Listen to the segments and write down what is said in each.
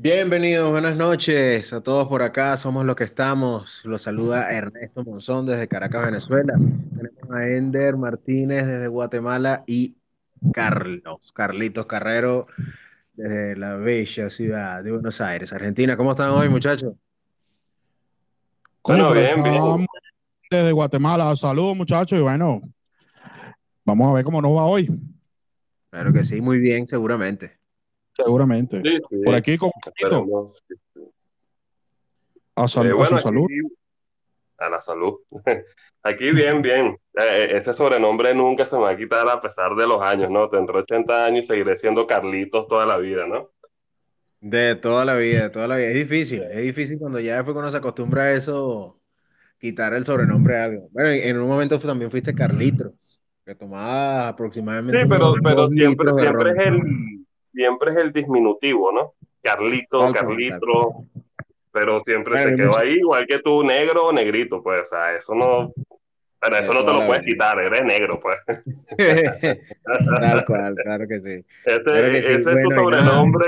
Bienvenidos, buenas noches a todos por acá, somos los que estamos. Los saluda Ernesto Monzón desde Caracas, Venezuela. Tenemos a Ender Martínez desde Guatemala y Carlos, Carlitos Carrero desde la bella ciudad de Buenos Aires, Argentina. ¿Cómo están hoy, muchachos? Bueno, bien, bien. Desde Guatemala, saludos muchachos y bueno, vamos a ver cómo nos va hoy. Claro que sí, muy bien, seguramente. Seguramente. Por aquí con A, salud, eh, a su salud. a la salud. Aquí bien, bien. Eh, eh, ese sobrenombre nunca se me va a quitar a pesar de los años, ¿no? Tendré 80 años y seguiré siendo Carlitos toda la vida, ¿no? De toda la vida, de toda la vida. Es difícil, es difícil cuando ya después uno se acostumbra a eso, quitar el sobrenombre a algo. Bueno, en un momento también fuiste Carlitos, que tomaba aproximadamente. Sí, pero, pero siempre, siempre es el siempre es el disminutivo, ¿no? Carlito, Carlito, pero siempre se quedó ahí, igual que tú, negro o negrito, pues, o sea, eso no, pero eso no te lo puedes quitar, eres negro, pues. Tal cual, claro que sí. Ese, es tu sobrenombre,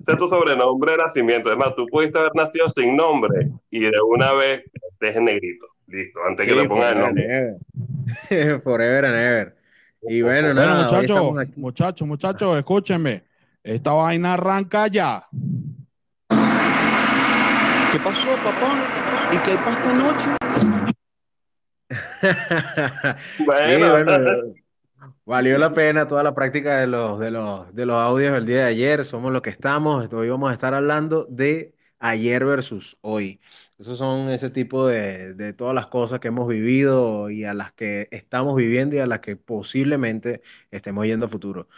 ese es tu sobrenombre de nacimiento. Es más, tú pudiste haber nacido sin nombre y de una vez estés negrito. Listo, antes que le pongas el nombre. Forever and ever. Y bueno, nada, muchachos, muchachos, muchachos, escúchenme. Esta vaina arranca ya. ¿Qué pasó, papá? ¿Y qué hay para esta noche? bueno. valió la pena toda la práctica de los, de los, de los audios del día de ayer. Somos lo que estamos. Hoy vamos a estar hablando de ayer versus hoy. Esos son ese tipo de, de, todas las cosas que hemos vivido y a las que estamos viviendo y a las que posiblemente estemos yendo a futuro.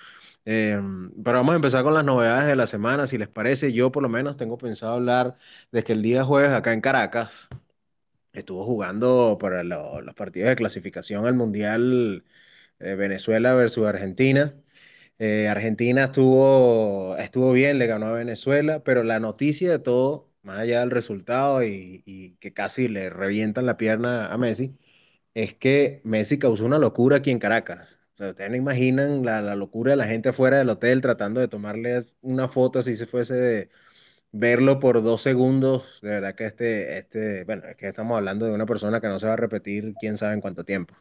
Eh, pero vamos a empezar con las novedades de la semana, si les parece. Yo por lo menos tengo pensado hablar de que el día jueves acá en Caracas estuvo jugando para los partidos de clasificación al Mundial eh, Venezuela versus Argentina. Eh, Argentina estuvo, estuvo bien, le ganó a Venezuela, pero la noticia de todo más allá del resultado y, que casi le revientan la pierna a Messi, es que Messi causó una locura aquí en Caracas. ustedes no imaginan la, locura de la gente afuera del hotel tratando de tomarle una foto así se fuese de verlo por dos segundos. De verdad que este, este, bueno, es que estamos hablando de una persona que no se va a repetir quién sabe en cuánto tiempo.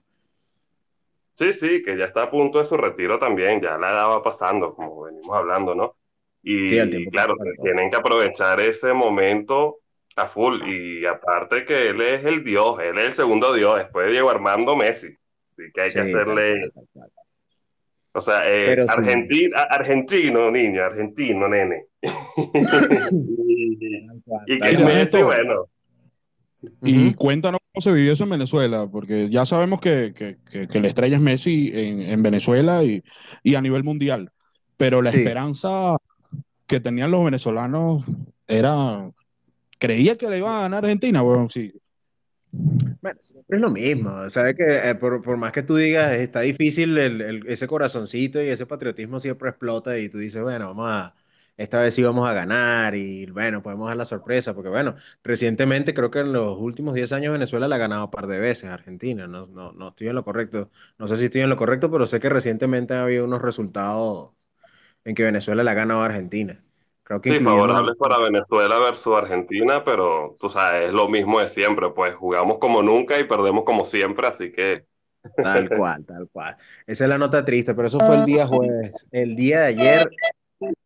Sí, sí, que ya está a punto de su retiro también, ya la edad va pasando, como venimos hablando, ¿no? Y claro, tienen que aprovechar ese momento a full. Y aparte que él es el dios, él es el segundo dios, después de Diego Armando Messi. Así que hay que hacerle... O sea, eh, argentino, niño, argentino, nene. y, que Messi, bueno. Y cuéntanos cómo se vivió eso en Venezuela, porque ya sabemos que, que, que, la estrella es Messi en, en Venezuela y, y, a nivel mundial, pero la esperanza que tenían los venezolanos era. Creía que le iban a ganar Argentina, bueno, sí. Bueno, siempre es lo mismo. O sea, que eh, por, por, más que tú digas, está difícil, el, ese corazoncito y ese patriotismo siempre explota y tú dices, bueno, vamos a, esta vez sí vamos a ganar y bueno, podemos dar la sorpresa, porque bueno, recientemente creo que en los últimos 10 años Venezuela la ha ganado un par de veces Argentina, no, no, no estoy en lo correcto, no sé si estoy en lo correcto, pero sé que recientemente ha habido unos resultados en que Venezuela la gana a Argentina. Creo que sí, favorables para Venezuela versus Argentina, pero tú sabes, es lo mismo de siempre, pues jugamos como nunca y perdemos como siempre, así que... Tal cual, tal cual. Esa es la nota triste, pero eso fue el día jueves. El día de ayer...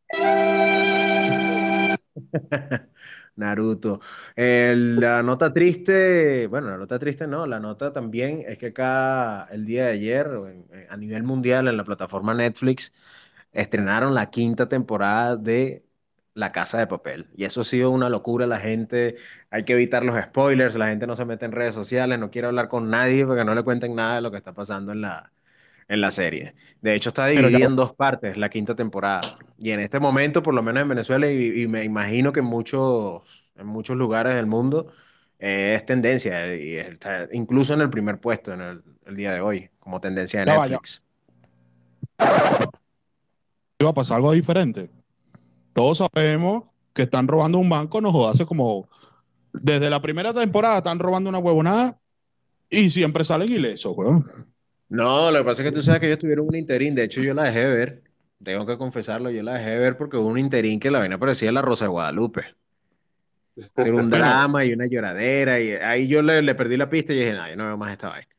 Naruto. la nota triste, bueno, la nota triste no, la nota también es que acá el día de ayer, a nivel mundial, en la plataforma Netflix, estrenaron la quinta temporada de La Casa de Papel. Y eso ha sido una locura. La gente, hay que evitar los spoilers, la gente no se mete en redes sociales, no quiere hablar con nadie porque no le cuenten nada de lo que está pasando en la, en la serie. De hecho, está dividida en dos partes la quinta temporada. Y en este momento, por lo menos en Venezuela, y, me imagino que en muchos, en muchos lugares del mundo, eh, es tendencia, y está incluso en el primer puesto en el, el día de hoy, como tendencia de Netflix iba a pasar algo diferente. Todos sabemos que están robando un banco, nos hace como desde la primera temporada están robando una huevonada y siempre salen ilesos, weón. No, lo que pasa es que tú sabes que ellos tuvieron un interín, de hecho yo la dejé ver Tengo que confesarlo, yo la dejé de ver porque hubo un interín que la vaina parecía la Rosa de Guadalupe. Era un drama y una lloradera, y ahí yo le, perdí la pista y dije, no, yo no veo más esta vaina.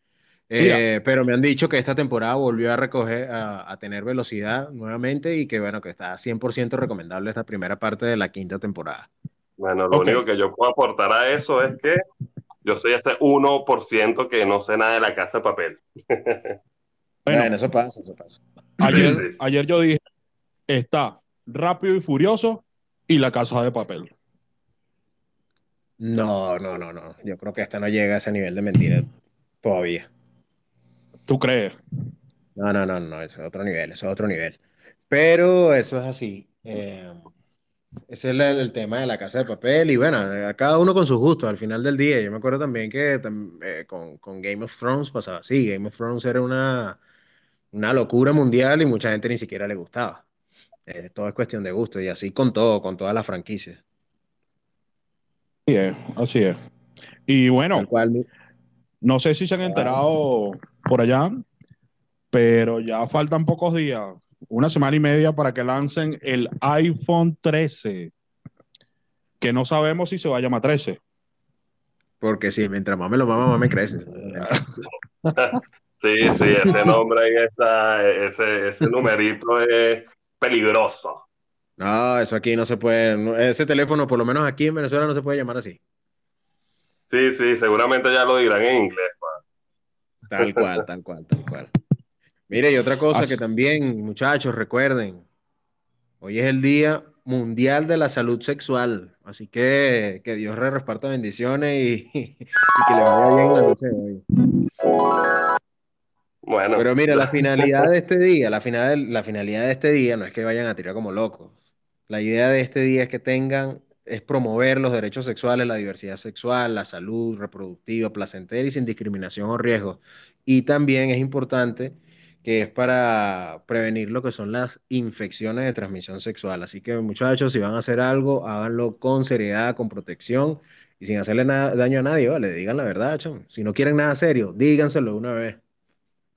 Eh, pero me han dicho que esta temporada volvió a recoger, a, tener velocidad nuevamente y que bueno, que está 100% recomendable esta primera parte de la quinta temporada. Bueno, lo único que yo puedo aportar a eso es que yo soy ese 1% que no sé nada de la casa de papel. bueno, eso pasa, eso pasa. Ayer, ayer yo dije, está Rápido y Furioso y la casa de papel. No, no, no, no. Yo creo que esta no llega a ese nivel de mentira todavía. ¿Tú crees? No, no, no, no, eso es otro nivel, eso es otro nivel. Pero eso es así. Eh, ese es el, tema de la casa de papel y bueno, a cada uno con sus gustos al final del día. Yo me acuerdo también que eh, con, Game of Thrones pasaba así. Game of Thrones era una, una locura mundial y mucha gente ni siquiera le gustaba. Eh, todo es cuestión de gusto y así con todo, con todas las franquicias. Así es, así es. Y bueno, no sé si se han enterado por allá, pero ya faltan pocos días, una semana y media para que lancen el iPhone 13, que no sabemos si se va a llamar 13. Porque si mientras más me lo mama, más me crece. sí, sí, ese nombre ahí está, ese, ese numerito es peligroso. No, eso aquí no se puede, ese teléfono, por lo menos aquí en Venezuela, no se puede llamar así. Sí, sí, seguramente ya lo dirán en inglés. Tal cual, tal cual, tal cual. Mire, y otra cosa que también, muchachos, recuerden, hoy es el Día Mundial de la Salud Sexual, así que que Dios re reparta bendiciones y, que le vaya bien la noche de hoy. Bueno. Pero mira, la finalidad de este día, la, final, la finalidad de este día no es que vayan a tirar como locos. La idea de este día es que tengan, es promover los derechos sexuales, la diversidad sexual, la salud reproductiva, placentera y sin discriminación o riesgo. Y también es importante que es para prevenir lo que son las infecciones de transmisión sexual. Así que muchachos, si van a hacer algo, háganlo con seriedad, con protección y sin hacerle daño a nadie, ¿vale? Digan la verdad, chon. Si no quieren nada serio, díganselo una vez.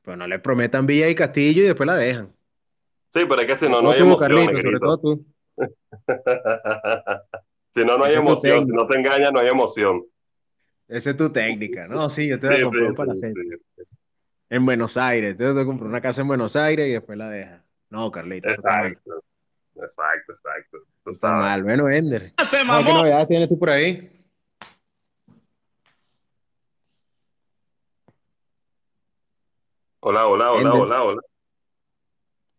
Pero no le prometan Villa y Castillo y después la dejan. Sí, pero es que si no, no hay emoción. sobre todo tú. si no, no hay emoción. Si no se engaña, no hay emoción. Esa es tu técnica. No, sí, yo te voy a comprar un palacete. En Buenos Aires. Te voy a comprar una casa en Buenos Aires y después la dejas. No, Carlita. Exacto. Exacto, exacto. está mal. Bueno, Ender. ¿Qué novedades tienes tú por ahí? Hola, hola, hola, hola, hola.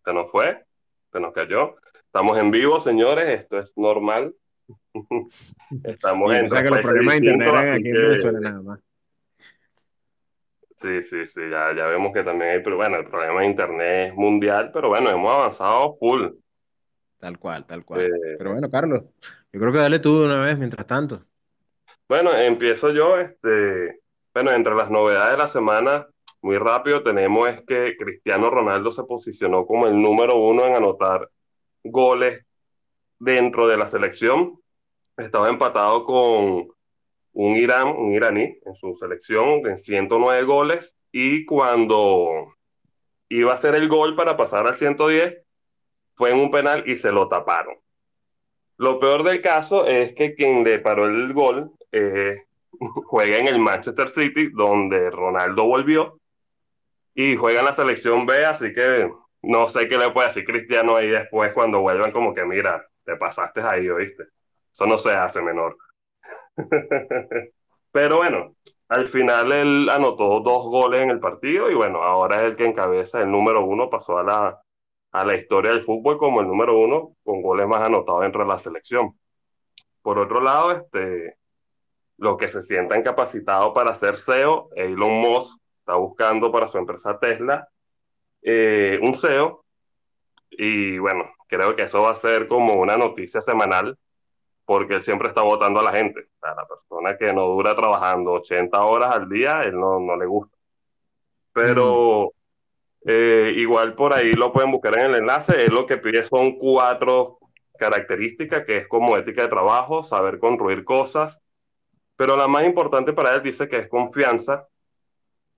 ¿Se nos fue? ¿Se nos cayó? Estamos en vivo, señores, esto es normal. Estamos en. O sea que los problemas de internet aquí en Venezuela nada más. Sí, sí, sí, ya, ya vemos que también hay, pero bueno, el problema de internet es mundial, pero bueno, hemos avanzado full. Tal cual, tal cual. Eh, pero bueno, Carlos, yo creo que dale tú de una vez mientras tanto. Bueno, empiezo yo, este, bueno, entre las novedades de la semana, muy rápido tenemos es que Cristiano Ronaldo se posicionó como el número uno en anotar goles dentro de la selección. Estaba empatado con un Irán, un iraní en su selección en 109 goles y cuando iba a hacer el gol para pasar al 110 fue en un penal y se lo taparon. Lo peor del caso es que quien le paró el gol eh, juega en el Manchester City, donde Ronaldo volvió, y juega en la selección B, así que no sé qué le puede decir Cristiano ahí después cuando vuelvan, como que mira, te pasaste ahí, ¿oíste? Eso no se hace menor. Pero bueno, al final él anotó dos goles en el partido y bueno, ahora es el que encabeza el número uno, pasó a la, a la historia del fútbol como el número uno con goles más anotados dentro de la selección. Por otro lado, este, los que se sientan capacitados para ser CEO, Elon Musk está buscando para su empresa Tesla eh, un CEO y bueno, creo que eso va a ser como una noticia semanal porque él siempre está votando a la gente. O sea, la persona que no dura trabajando 80 horas al día, él no, no le gusta. Pero mm. eh, igual por ahí lo pueden buscar en el enlace. Él lo que pide son cuatro características, que es como ética de trabajo, saber construir cosas. Pero la más importante para él dice que es confianza.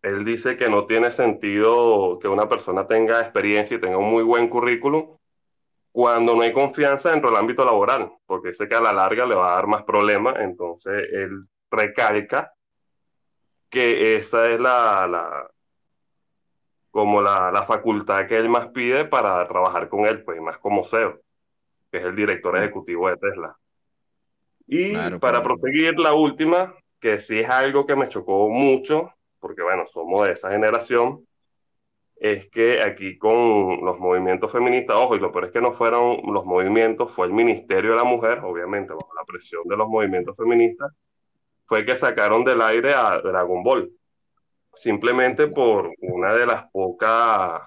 Él dice que no tiene sentido que una persona tenga experiencia y tenga un muy buen currículum cuando no hay confianza dentro del ámbito laboral, porque dice que a la larga le va a dar más problemas, entonces él recalca que esa es la, la como la, la, facultad que él más pide para trabajar con él, pues más como CEO, que es el director ejecutivo de Tesla. Y para proseguir la última, que sí es algo que me chocó mucho, porque bueno, somos de esa generación, es que aquí con los movimientos feministas, ojo, y lo peor es que no fueron los movimientos, fue el Ministerio de la Mujer, obviamente bajo la presión de los movimientos feministas, fue que sacaron del aire a Dragon Ball, simplemente por una de las pocas,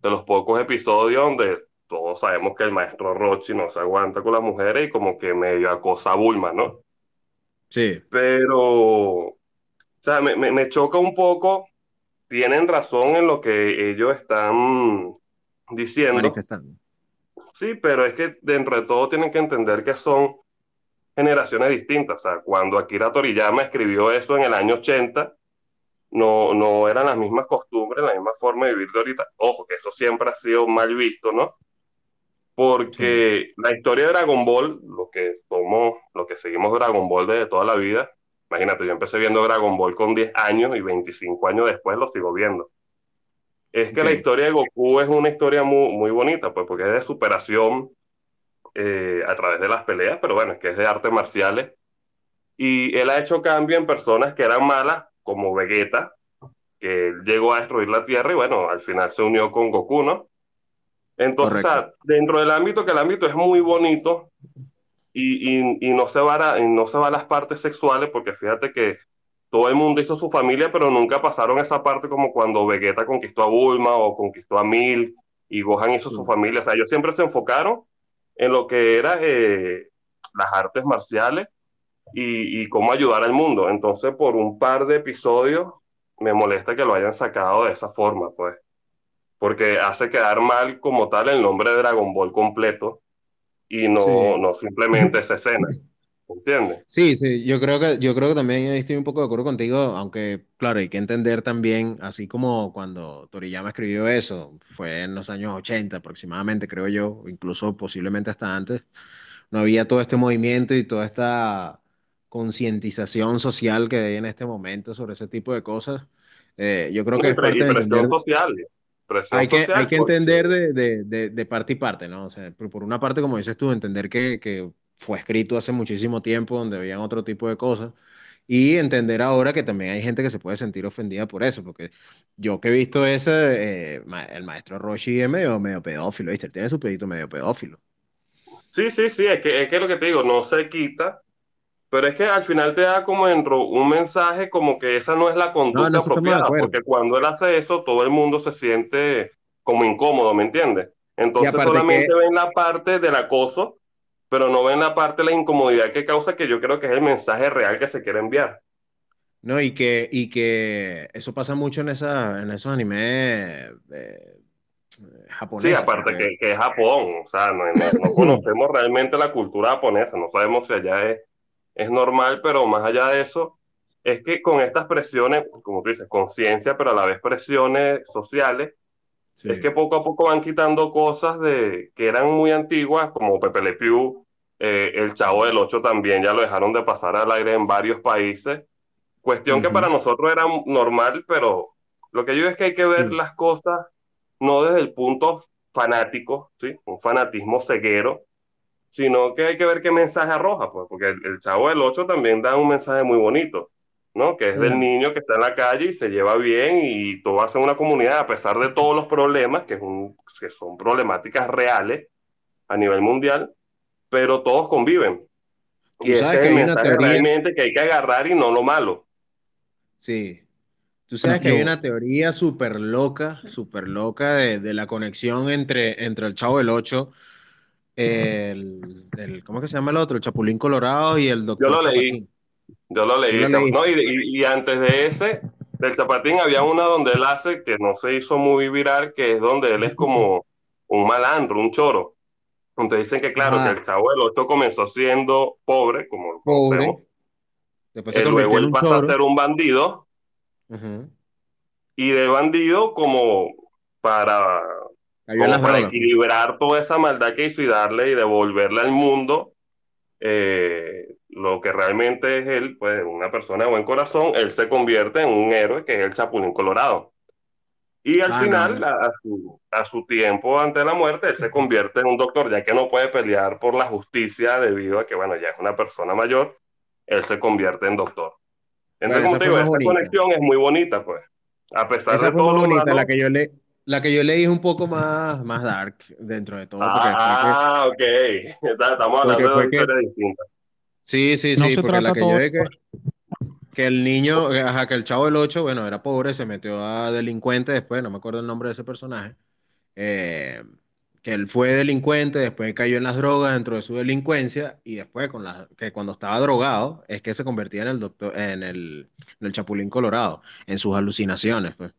de los pocos episodios donde todos sabemos que el maestro Rochi no se aguanta con las mujeres y como que medio acosa a Bulma, ¿no? Sí. Pero, o sea, me, me, me choca un poco tienen razón en lo que ellos están diciendo. Manifestando. Sí, pero es que dentro de todo tienen que entender que son generaciones distintas. O sea, cuando Akira Toriyama escribió eso en el año 80, no, no eran las mismas costumbres, la misma forma de vivir de ahorita. Ojo, que eso siempre ha sido mal visto, ¿no? Porque la historia de Dragon Ball, lo que somos, lo que seguimos Dragon Ball desde toda la vida, Imagínate, yo empecé viendo Dragon Ball con 10 años y 25 años después lo sigo viendo. Es que la historia de Goku es una historia muy, muy bonita, pues, porque es de superación eh, a través de las peleas, pero bueno, es que es de artes marciales. Y él ha hecho cambio en personas que eran malas, como Vegeta, que llegó a destruir la Tierra y bueno, al final se unió con Goku, ¿no? Entonces, dentro del ámbito, que el ámbito es muy bonito, y, y, no, se va a, no se va a las partes sexuales, porque fíjate que todo el mundo hizo su familia, pero nunca pasaron esa parte como cuando Vegeta conquistó a Bulma o conquistó a Mil y Gohan hizo su familia. O sea, ellos siempre se enfocaron en lo que era eh, las artes marciales y, y, cómo ayudar al mundo. Entonces, por un par de episodios, me molesta que lo hayan sacado de esa forma, pues. Porque hace quedar mal como tal el nombre de Dragon Ball completo y no, no simplemente esa escena. ¿Entiendes? Sí, sí, yo creo que, yo creo que también estoy un poco de acuerdo contigo, aunque claro, hay que entender también, así como cuando Toriyama escribió eso, fue en los años 80 aproximadamente, creo yo, incluso posiblemente hasta antes, no había todo este movimiento y toda esta concientización social que hay en este momento sobre ese tipo de cosas. Eh, yo creo que es parte de social hay que, hay que entender de, de, de, parte y parte, ¿no? O sea, por una parte, como dices tú, entender que, que fue escrito hace muchísimo tiempo, donde habían otro tipo de cosas, y entender ahora que también hay gente que se puede sentir ofendida por eso, porque yo que he visto ese, eh, el maestro Roshi es medio, medio pedófilo, ¿viste? tiene su pedito medio pedófilo. Sí, sí, sí, es que, es que lo que te digo, no se quita, pero es que al final te da como dentro un mensaje como que esa no es la conducta apropiada, porque cuando él hace eso, todo el mundo se siente como incómodo, ¿me entiendes? Entonces solamente ven la parte del acoso, pero no ven la parte de la incomodidad que causa, que yo creo que es el mensaje real que se quiere enviar. No, y que, y que eso pasa mucho en, esa, en esos animes eh, japoneses. Sí, aparte que, que, es Japón, o sea, no, no conocemos realmente la cultura japonesa, no sabemos si allá es es normal, pero más allá de eso, es que con estas presiones, como tú dices, conciencia, pero a la vez presiones sociales, es que poco a poco van quitando cosas de, que eran muy antiguas, como Pepe Le Pew, eh, el Chavo del Ocho también ya lo dejaron de pasar al aire en varios países. Cuestión que para nosotros era normal, pero lo que yo digo es que hay que ver las cosas no desde el punto fanático, ¿sí? un fanatismo ceguero, sino que hay que ver qué mensaje arroja, pues, porque el, Chavo del 8 también da un mensaje muy bonito, ¿no? Que es del niño que está en la calle y se lleva bien y todo hace una comunidad, a pesar de todos los problemas, que, es un, que son problemáticas reales a nivel mundial, pero todos conviven. Y ese es el mensaje realmente que hay que agarrar y no lo malo. Sí. Tú sabes que hay una teoría súper loca, súper loca de, de, la conexión entre, entre el Chavo del 8 el, el, ¿cómo que se llama el otro? El Chapulín Colorado y el Doctor Yo lo leí. Yo lo leí. No, y, y, antes de ese, del Zapatín, había una donde él hace, que no se hizo muy viral, que es donde él es como un malandro, un choro. Donde dicen que, claro, que el chavo del 8 comenzó siendo pobre, como pobre. Después se luego él pasa a ser un bandido. Y de bandido, como para como para equilibrar toda esa maldad que hizo y darle y devolverle al mundo eh, lo que realmente es él, pues una persona de buen corazón, él se convierte en un héroe que es el Chapulín Colorado. Y al ah, final, A, su, a, su, tiempo ante la muerte, él se convierte en un doctor, ya que no puede pelear por la justicia debido a que, bueno, ya es una persona mayor, él se convierte en doctor. Entonces, como esa conexión es muy bonita, pues. A pesar de todo muy bonita, la que yo le, la que yo leí es un poco más, más dark dentro de todo. Ah, ok. Estamos hablando de historia distinta. Sí, sí, sí, porque la que yo que, que el niño, ajá, que el chavo del 8, bueno, era pobre, se metió a delincuente después, no me acuerdo el nombre de ese personaje. Eh, que él fue delincuente, después cayó en las drogas dentro de su delincuencia y después con la, que cuando estaba drogado es que se convertía en el doctor, en el, en el Chapulín Colorado, en sus alucinaciones. Pues.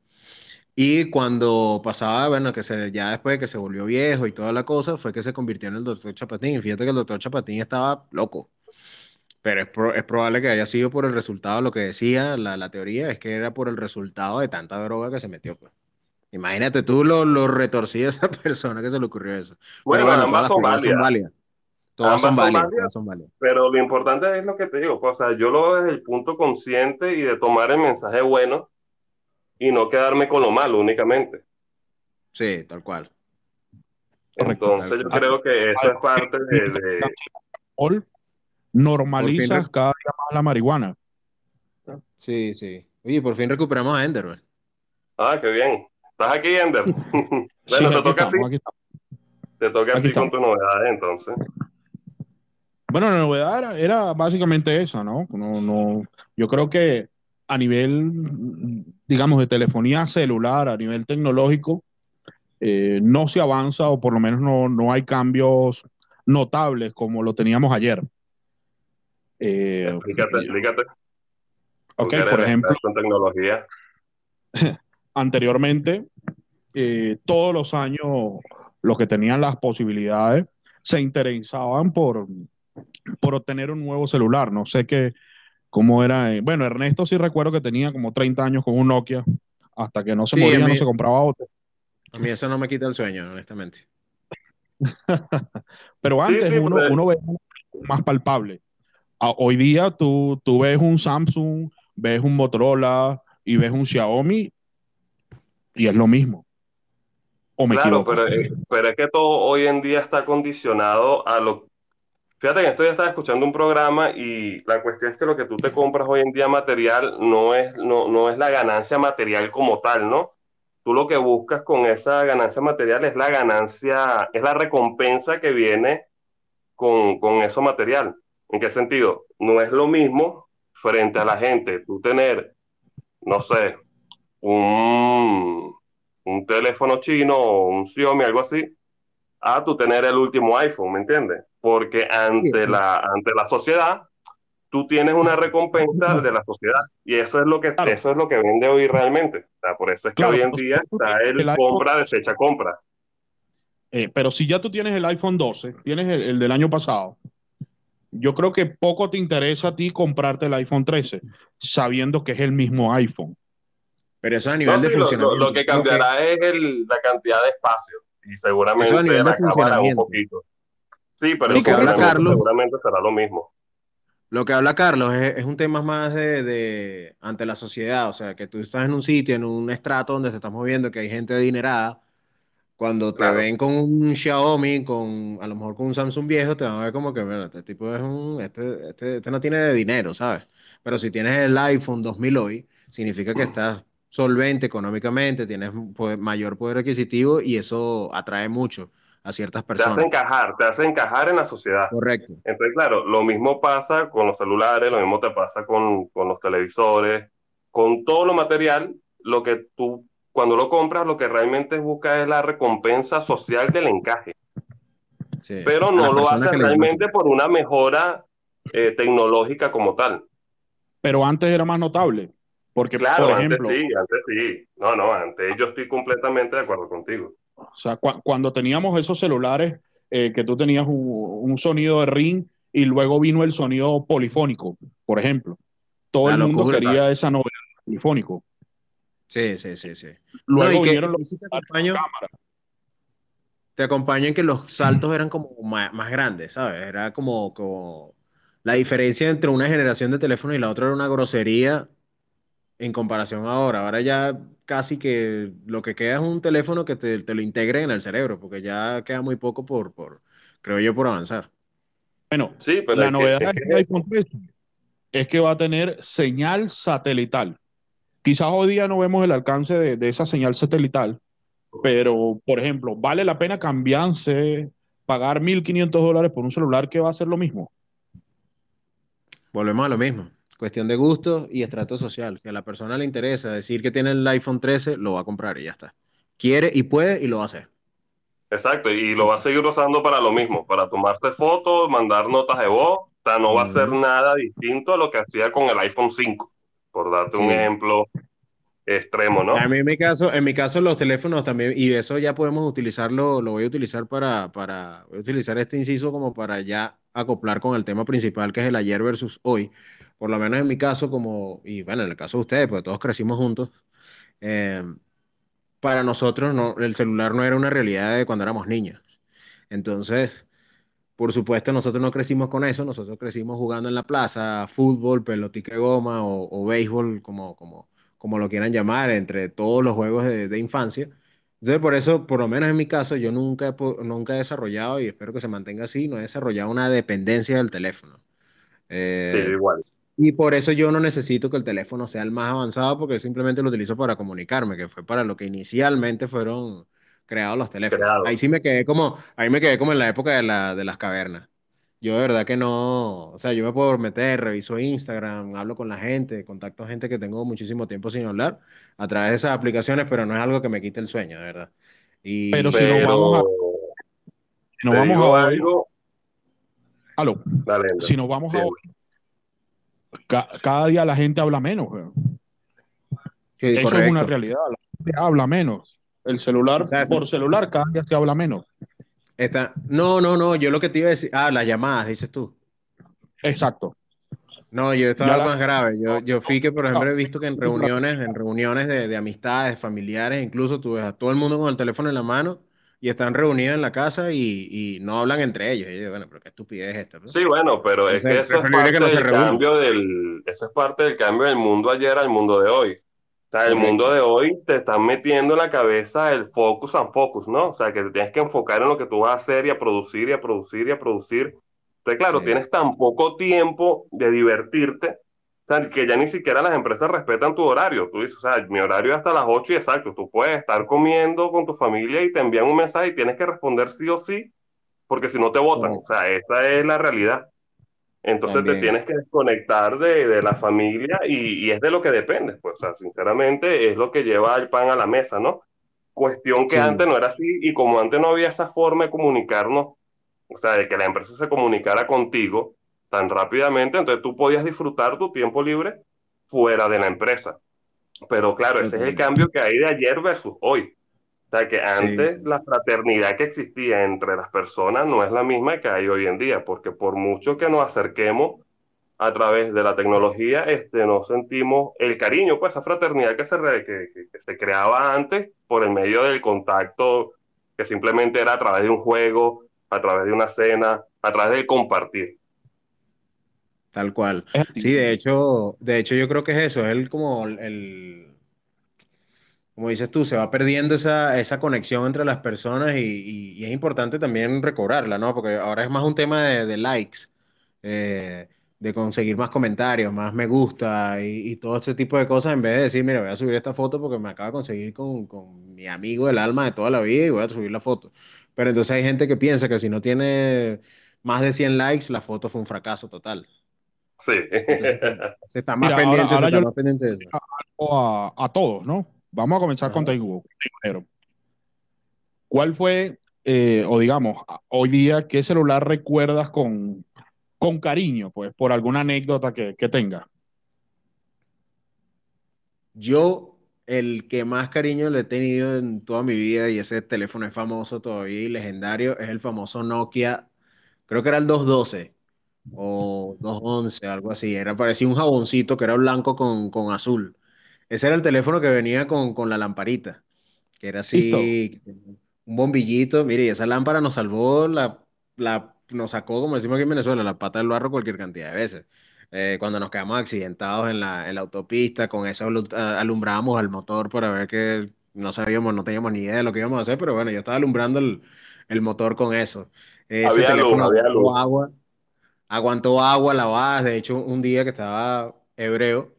Y cuando pasaba, bueno, que se, ya después de que se volvió viejo y toda la cosa, fue que se convirtió en el doctor Chapatín. Y fíjate que el doctor Chapatín estaba loco. Pero es, es probable que haya sido por el resultado, lo que decía la, la, teoría es que era por el resultado de tanta droga que se metió. Pues. Imagínate tú lo, lo retorcido a esa persona que se le ocurrió eso. Bueno, pero ambas son válidas. Todas son válidas, son válidas. Pero lo importante es lo que te digo, o sea, yo lo veo desde el punto consciente y de tomar el mensaje bueno y no quedarme con lo malo únicamente. Sí, tal cual. Entonces yo creo que eso es parte de... de... Normalizas cada día más la marihuana. Sí, sí. Oye, por fin recuperamos a Ender. Ah, qué bien. ¿Estás aquí, Ender? bueno, te toca a ti. Te toca a ti con tu novedad, entonces. Bueno, la novedad era, básicamente esa, ¿no? No, no, yo creo que a nivel, digamos, de telefonía celular, a nivel tecnológico, eh, no se avanza o por lo menos no, no, hay cambios notables como lo teníamos ayer. Eh, explícate, explícate. Ok, por ejemplo. Tecnología. anteriormente, eh, todos los años, los que tenían las posibilidades se interesaban por, por obtener un nuevo celular. No sé qué, cómo era. Eh, bueno, Ernesto sí recuerdo que tenía como 30 años con un Nokia, hasta que no se moría, no se compraba otro. A mí eso no me quita el sueño, honestamente. Pero antes uno, uno ve más palpable. hoy día tú, tú ves un Samsung, ves un Motorola y ves un Xiaomi y es lo mismo. ¿O me claro, pero, pero es que todo hoy en día está condicionado a lo... Fíjate que esto ya estaba escuchando un programa y la cuestión es que lo que tú te compras hoy en día material no es, no, no es la ganancia material como tal, ¿no? Tú lo que buscas con esa ganancia material es la ganancia, es la recompensa que viene con, con eso material. ¿En qué sentido? No es lo mismo frente a la gente, tú tener, no sé, un, un teléfono chino o un Xiaomi, algo así, a tú tener el último iPhone, ¿me entiendes? Porque ante, La, ante la sociedad, tú tienes una recompensa de la sociedad y eso es lo que eso es lo que vende hoy realmente. por eso es que hoy en día está el, compra, desecha, compra. Eh, pero si ya tú tienes el iPhone 12, tienes el, el, del año pasado, yo creo que poco te interesa a ti comprarte el iPhone 13, sabiendo que es el mismo iPhone. Pero eso a nivel de funcionamiento. Lo, que cambiará es el, la cantidad de espacio y seguramente a nivel de funcionamiento. un poquito. Sí, pero lo que habla Carlos, seguramente será lo mismo. Lo que habla Carlos es, es un tema más de, de, ante la sociedad, o sea, que tú estás en un sitio, en un estrato donde se está moviendo, que hay gente adinerada, cuando te ven con un Xiaomi, con a lo mejor con un Samsung viejo, te van a ver como que, bueno, este tipo es un, este, este, este no tiene dinero, ¿sabes? Pero si tienes el iPhone 2000 hoy, significa que estás solvente económicamente, tienes mayor poder adquisitivo y eso atrae mucho a ciertas personas. Te hace encajar, te hace encajar en la sociedad. Correcto. Entonces, claro, lo mismo pasa con los celulares, lo mismo te pasa con, con los televisores, con todo lo material, lo que tú, cuando lo compras, lo que realmente buscas es la recompensa social del encaje. Pero no lo haces realmente por una mejora eh, tecnológica como tal. Pero antes era más notable. Porque, claro, por ejemplo, antes sí, antes sí. No, no, antes yo estoy completamente de acuerdo contigo. O sea, cuando teníamos esos celulares eh, que tú tenías un, sonido de ring y luego vino el sonido polifónico, por ejemplo. Todo el mundo quería esa novela polifónico. Sí, sí, sí, sí. Luego vinieron los cámaras. te acompaño en que los saltos eran como más, grandes, ¿sabes? Era como, como la diferencia entre una generación de teléfono y la otra era una grosería en comparación a ahora. Ahora ya casi que lo que queda es un teléfono que te, te lo integre en el cerebro, porque ya queda muy poco por, por creo yo, por avanzar. Bueno, sí, pero la novedad de iPhone 13 es que va a tener señal satelital. Quizás hoy día no vemos el alcance de, de esa señal satelital, pero, por ejemplo, ¿vale la pena cambiarse, pagar 1.500 dólares por un celular que va a ser lo mismo? Volvemos a lo mismo. Cuestión de gusto y estrato social. Si a la persona le interesa decir que tiene el iPhone 13, lo va a comprar y ya está. Quiere y puede y lo va a hacer. Exacto, y lo va a seguir usando para lo mismo, para tomarse fotos, mandar notas de voz. O sea, no va a ser nada distinto a lo que hacía con el iPhone 5, por darte un ejemplo extremo, ¿no? A mí en mi caso, en mi caso los teléfonos también, y eso ya podemos utilizarlo, lo voy a utilizar para, para, voy a utilizar este inciso como para ya acoplar con el tema principal que es el ayer versus hoy. Por lo menos en mi caso, como, y bueno, en el caso de ustedes, porque todos crecimos juntos, eh, para nosotros no, el celular no era una realidad de cuando éramos niños. Entonces, por supuesto, nosotros no crecimos con eso, nosotros crecimos jugando en la plaza, fútbol, pelotica de goma o, o béisbol, como, como, como lo quieran llamar, entre todos los juegos de, infancia. Entonces, por eso, por lo menos en mi caso, yo nunca he, nunca he desarrollado, y espero que se mantenga así, no he desarrollado una dependencia del teléfono. Eh, sí, igual. Y por eso yo no necesito que el teléfono sea el más avanzado, porque simplemente lo utilizo para comunicarme, que fue para lo que inicialmente fueron creados los teléfonos. Ahí sí me quedé como, ahí me quedé como en la época de, la, de las cavernas. Yo de verdad que no, o sea, yo me puedo meter, reviso Instagram, hablo con la gente, contacto a gente que tengo muchísimo tiempo sin hablar a través de esas aplicaciones, pero no es algo que me quite el sueño, de verdad. Y, pero, si no vamos a... Si no vamos a... Algo... Aló. si nos vamos a... cada día la gente habla menos. Eso es una realidad. La gente habla menos. El celular, por celular, cada día se habla menos. No, no, no, yo lo que te iba a decir, ah, las llamadas, dices tú. Exacto. No, yo estaba más grave. Yo, yo fui que, por ejemplo, he visto que en reuniones, en reuniones de, de, amistades, familiares, incluso tú ves a todo el mundo con el teléfono en la mano y están reunidos en la casa y, y no hablan entre ellos. Y yo, bueno, pero qué estupidez es esta. Sí, bueno, pero es que eso es parte del cambio del, eso es parte del cambio del mundo ayer al mundo de hoy. O sea, el mundo de hoy te están metiendo en la cabeza el focus and focus, ¿no? O sea, que te tienes que enfocar en lo que tú vas a hacer y a producir y a producir y a producir. Entonces, claro, tienes tan poco tiempo de divertirte, sea, que ya ni siquiera las empresas respetan tu horario. Tú dices, o sea, mi horario es hasta las 8 y exacto, tú puedes estar comiendo con tu familia y te envían un mensaje y tienes que responder sí o sí, porque si no te votan. O sea, esa es la realidad. Entonces te tienes que desconectar de, de la familia y, y, es de lo que depende, pues, o sea, sinceramente es lo que lleva el pan a la mesa, ¿no? Cuestión que antes no era así y como antes no había esa forma de comunicarnos, o sea, de que la empresa se comunicara contigo tan rápidamente, entonces tú podías disfrutar tu tiempo libre fuera de la empresa. Pero claro, ese es el cambio que hay de ayer versus hoy. O sea, que antes la fraternidad que existía entre las personas no es la misma que hay hoy en día, porque por mucho que nos acerquemos a través de la tecnología, este, no sentimos el cariño, pues esa fraternidad que se, que, se creaba antes por el medio del contacto, que simplemente era a través de un juego, a través de una cena, a través de compartir. Tal cual. Sí, de hecho, de hecho yo creo que es eso, es el, como el, como dices tú, se va perdiendo esa, esa conexión entre las personas y, y, es importante también recobrarla, ¿no? Porque ahora es más un tema de, de likes, eh, de conseguir más comentarios, más me gusta y, y, todo ese tipo de cosas, en vez de decir, mira, voy a subir esta foto porque me acaba de conseguir con, con mi amigo del alma de toda la vida y voy a subir la foto. Pero entonces hay gente que piensa que si no tiene más de 100 likes, la foto fue un fracaso total. Sí. se está más pendiente, se está más pendiente de eso. A, a todos, ¿no? Vamos a comenzar con contigo, ¿Cuál fue, eh, o digamos, hoy día, qué celular recuerdas con, con cariño, pues, por alguna anécdota que, que tenga? Yo, el que más cariño le he tenido en toda mi vida, y ese teléfono es famoso todavía y legendario, es el famoso Nokia, creo que era el 212 o 211, algo así. Era, parecía un jaboncito que era blanco con, con azul. Ese era el teléfono que venía con, con la lamparita, que era así, un bombillito. Mire, esa lámpara nos salvó, la, la, nos sacó, como decimos aquí en Venezuela, la pata del barro cualquier cantidad de veces. Eh, cuando nos quedamos accidentados en la, en la autopista, con eso alumbrábamos al motor para ver que no sabíamos, no teníamos ni idea de lo que íbamos a hacer, pero bueno, yo estaba alumbrando el, el motor con eso. Ese teléfono aguantó agua, aguantó agua, lavadas. De hecho, un día que estaba hebreo,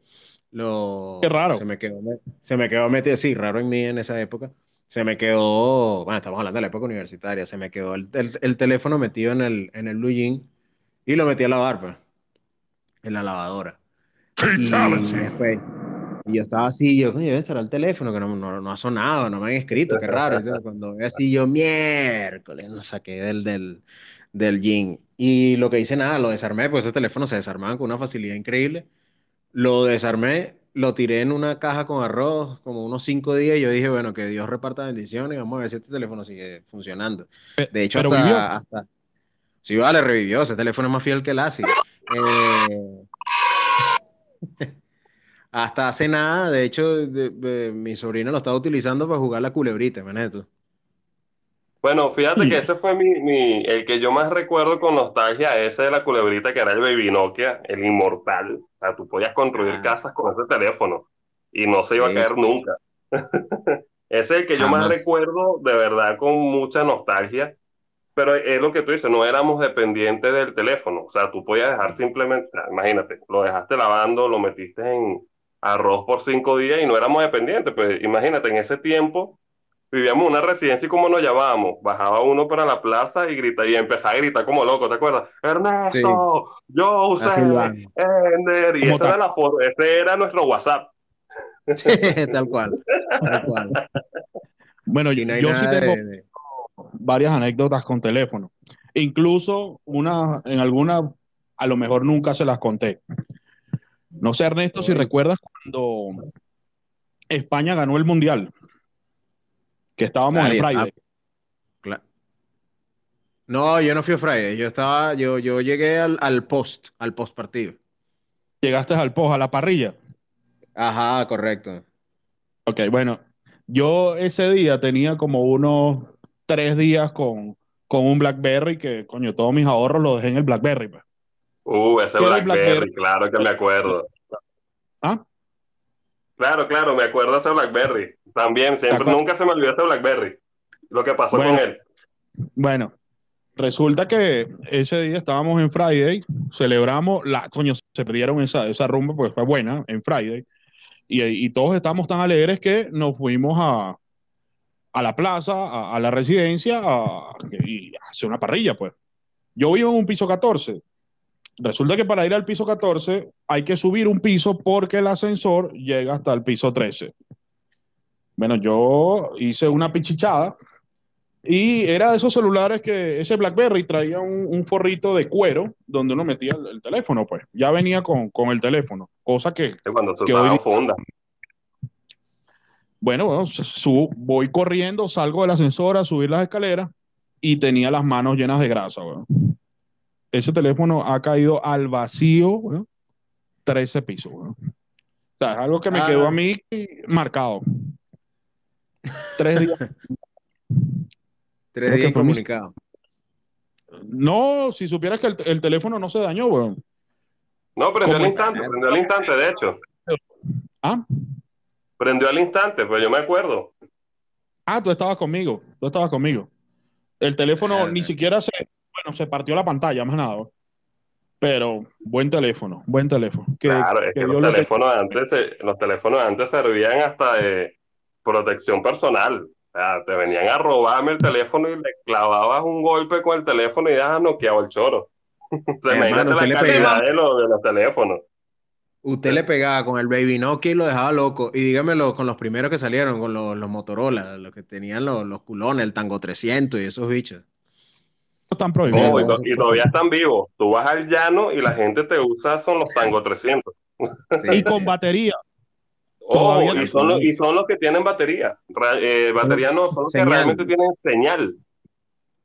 lo, Qué raro. Se me quedó, se me quedó metido, sí, raro en mí en esa época. Se me quedó, bueno, estamos hablando de la época universitaria, se me quedó el, el, teléfono metido en el, en el blue jean y lo metí a lavar, pues, en la lavadora. Y después, y yo estaba así, yo, coño, debe estar el teléfono, que no, no, no, ha sonado, no me han escrito, qué raro. cuando veo así, yo, miércoles, lo saqué del, del, del jean. Y lo que hice, nada, lo desarmé, pues ese teléfono se desarmaba con una facilidad increíble. Lo desarmé, lo tiré en una caja con arroz, como unos cinco días, y yo dije, bueno, que Dios reparta bendiciones, vamos a ver si este teléfono sigue funcionando. De hecho, hasta, hasta, Sí, vale, revivió, ese teléfono es más fiel que el ASI. Eh... Hasta hace nada, de hecho, mi sobrino lo estaba utilizando para jugar la culebrita, imagínate Bueno, fíjate que ese fue mi, el que yo más recuerdo con nostalgia, ese de la culebrita que era el Baby Nokia, el inmortal. O sea, tú podías construir ah. casas con ese teléfono y no se iba a caer nunca. ese es el que yo más recuerdo de verdad con mucha nostalgia. Pero es lo que tú dices, no éramos dependientes del teléfono. O sea, tú podías dejar simplemente, imagínate, lo dejaste lavando, lo metiste en, arroz por cinco días y no éramos dependientes. Pues imagínate, en ese tiempo vivíamos en una residencia y como nos llamábamos, bajaba uno para la plaza y grita y empezaba a gritar como loco, ¿te acuerdas? Ernesto, yo usted, Ender, y esa era la foto, ese era nuestro WhatsApp. tal cual, tal cual. Bueno, yo sí tengo varias anécdotas con teléfono. Incluso una, en alguna, a lo mejor nunca se las conté. No sé, Ernesto, si recuerdas cuando España ganó el Mundial, que estábamos en Friday. No, yo no fui a Friday, yo estaba, yo, yo llegué al, post, al post partido. Llegaste al post, a la parrilla. Ajá, correcto. Ok, bueno, yo ese día tenía como unos tres días con, con un BlackBerry que, coño, todos mis ahorros los dejé en el BlackBerry. Pues. Uh, ese Blackberry, claro que me acuerdo. ¿Ah? Claro, claro, me acuerdo de ese Blackberry. También, siempre, nunca se me olvidó ese Blackberry. Lo que pasó con él. Bueno, resulta que ese día estábamos en Friday, celebramos, la, coño, se perdieron esa, esa rumba, pues fue buena en Friday. Y, todos estábamos tan alegres que nos fuimos a, a la plaza, a, la residencia, a, y a hacer una parrilla, pues. Yo vivo en un piso 14 Resulta que para ir al piso 14 hay que subir un piso porque el ascensor llega hasta el piso 13. Bueno, yo hice una pichichada y era de esos celulares que ese BlackBerry traía un, forrito de cuero donde uno metía el, teléfono, pues ya venía con, el teléfono, cosa que... Cuando se que funda. Bueno, bueno voy corriendo, salgo del ascensor a subir las escaleras y tenía las manos llenas de grasa. Bueno ese teléfono ha caído al vacío, 13 pisos. O sea, es algo que me ah. quedó a mí marcado. Tres días. Tres días comunicado. No, si supieras que el, teléfono no se dañó, weón. No, prendió al instante, prendió al instante, de hecho. ¿Ah? Prendió al instante, pues yo me acuerdo. Ah, tú estabas conmigo, tú estabas conmigo. El teléfono ni siquiera se, bueno, se partió la pantalla, más nada. Pero buen teléfono, buen teléfono. claro, es que, los, teléfonos antes, los teléfonos antes servían hasta de protección personal. O sea, te venían a robarme el teléfono y le clavabas un golpe con el teléfono y ya noqueado el choro. Se imagínate la calidad de, los, teléfonos. Usted le pegaba con el Baby Nokia y lo dejaba loco. Y dígamelo con los primeros que salieron, con los, Motorola, los que tenían los, los culones, el Tango 300 y esos bichos están prohibidos. y, todavía están vivos. Tú vas al llano y la gente te usa, son los Tango 300. Y con batería. Oh, y, son los, y son los que tienen batería. Eh, batería no, son los que realmente tienen señal.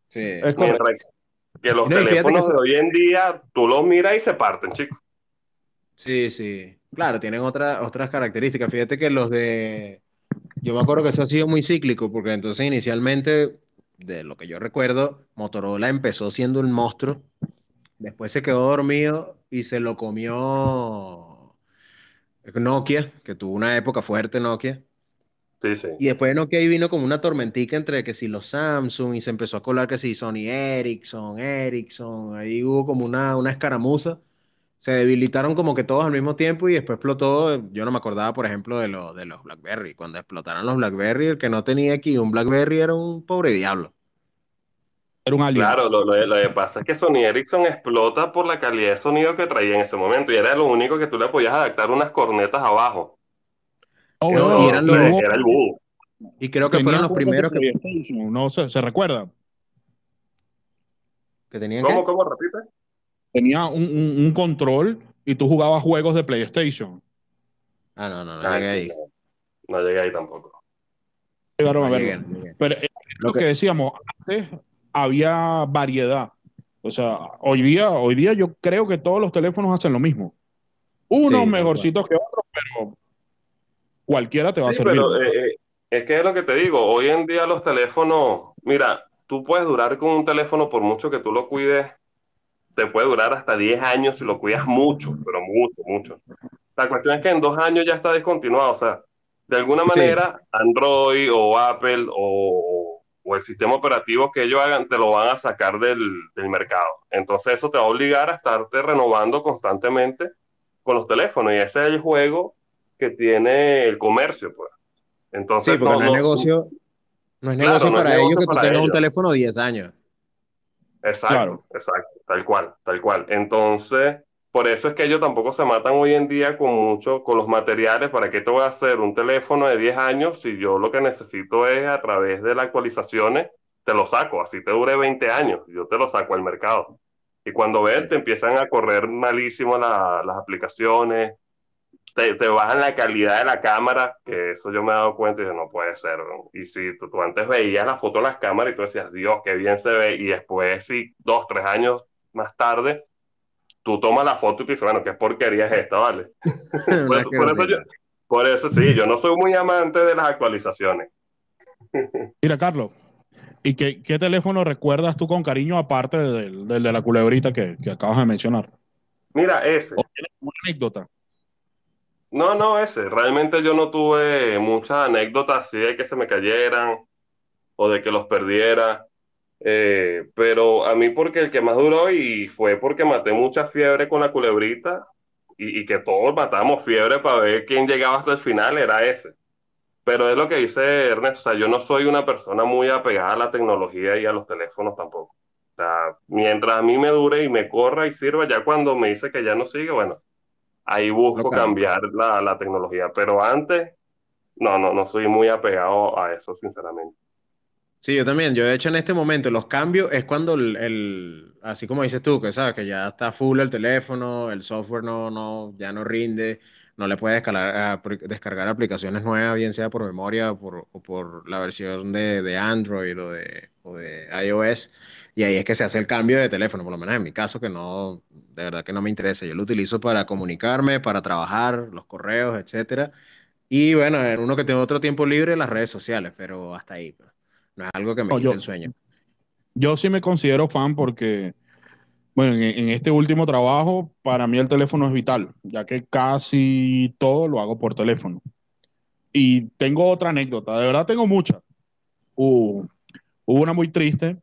Sí. que los teléfonos de hoy en día, tú los miras y se parten, chicos. Sí, sí. Claro, tienen otras otras características. Fíjate que los de. Yo me acuerdo que eso ha sido muy cíclico, porque entonces inicialmente de lo que yo recuerdo, Motorola empezó siendo un monstruo, después se quedó dormido y se lo comió Nokia, que tuvo una época fuerte Nokia. Sí, sí. Y después de Nokia ahí vino como una tormentica entre que si los Samsung y se empezó a colar que si Sony Ericsson, Ericsson, ahí hubo como una, una escaramuza se debilitaron como que todos al mismo tiempo y después explotó. Yo no me acordaba, por ejemplo, de, lo, de los Blackberry. Cuando explotaron los Blackberry, el que no tenía aquí un Blackberry era un pobre diablo. Era un alien. Claro, lo, que pasa es que Sony Ericsson explota por la calidad de sonido que traía en ese momento y era lo único que tú le podías adaptar unas cornetas abajo. Oh, y era el boom. Y creo que fueron los primeros que. No se, se recuerda. ¿Que tenían ¿Cómo, cómo? Repite tenía un, control y tú jugabas juegos de PlayStation. Ah, no, no, no llegué ahí. No, llegué ahí tampoco. Llegaron a ver. Pero lo que, decíamos, antes había variedad. O sea, hoy día, hoy día yo creo que todos los teléfonos hacen lo mismo. Unos mejorcitos que otros, pero cualquiera te va a servir. Pero, eh, eh, es que es lo que te digo, hoy en día los teléfonos, mira, tú puedes durar con un teléfono por mucho que tú lo cuides te puede durar hasta 10 años si lo cuidas mucho, pero mucho, mucho. La cuestión es que en dos años ya está descontinuado, o sea, de alguna manera Android o Apple o, o, el sistema operativo que ellos hagan te lo van a sacar del, del, mercado. Entonces eso te va a obligar a estarte renovando constantemente con los teléfonos y ese es el juego que tiene el comercio, pues. Entonces, sí, porque no, es negocio, no es negocio para ellos que tú tengas un teléfono 10 años. Exacto, exacto, tal cual, tal cual. Entonces, por eso es que ellos tampoco se matan hoy en día con mucho, con los materiales. ¿Para qué te voy a hacer un teléfono de 10 años si yo lo que necesito es a través de las actualizaciones, te lo saco, así te dure 20 años, yo te lo saco al mercado. Y cuando ves, te empiezan a correr malísimo las aplicaciones, te, bajan la calidad de la cámara, que eso yo me he dado cuenta y dije, no puede ser. Y si tú, antes veías la foto de las cámaras y tú decías, Dios, qué bien se ve, y después, si dos, tres años más tarde, tú tomas la foto y te dices, bueno, qué porquería es esta, ¿vale? por, eso, yo, por eso sí, yo no soy muy amante de las actualizaciones. Mira, Carlos, ¿y qué, qué, teléfono recuerdas tú con cariño aparte del, de la culebrita que, que, acabas de mencionar? Mira, ese. una anécdota? No, no, ese. Realmente yo no tuve muchas anécdotas así de que se me cayeran o de que los perdiera. Eh, pero a mí porque el que más duró y fue porque maté mucha fiebre con la culebrita y, que todos matamos fiebre para ver quién llegaba hasta el final, era ese. Pero es lo que dice Ernesto, o sea, yo no soy una persona muy apegada a la tecnología y a los teléfonos tampoco. O sea, mientras a mí me dure y me corra y sirva, ya cuando me dice que ya no sigue, bueno, ahí busco cambiar la, la, tecnología, pero antes, no, no, no soy muy apegado a eso, sinceramente. Sí, yo también. Yo, de hecho, en este momento, los cambios es cuando el, así como dices tú, que sabes que ya está full el teléfono, el software no, no, ya no rinde, no le puedes descargar, descargar aplicaciones nuevas, bien sea por memoria o por, por la versión de, de Android o de, o de iOS. Y ahí es que se hace el cambio de teléfono, por lo menos en mi caso, que no, de verdad que no me interesa. Yo lo utilizo para comunicarme, para trabajar, los correos, etcétera. Y bueno, en uno que tengo otro tiempo libre, las redes sociales, pero hasta ahí. Pues. No es algo que me quite el sueño. Yo sí me considero fan porque, bueno, en, este último trabajo, para mí el teléfono es vital, ya que casi todo lo hago por teléfono. Y tengo otra anécdota, de verdad tengo muchas. hubo una muy triste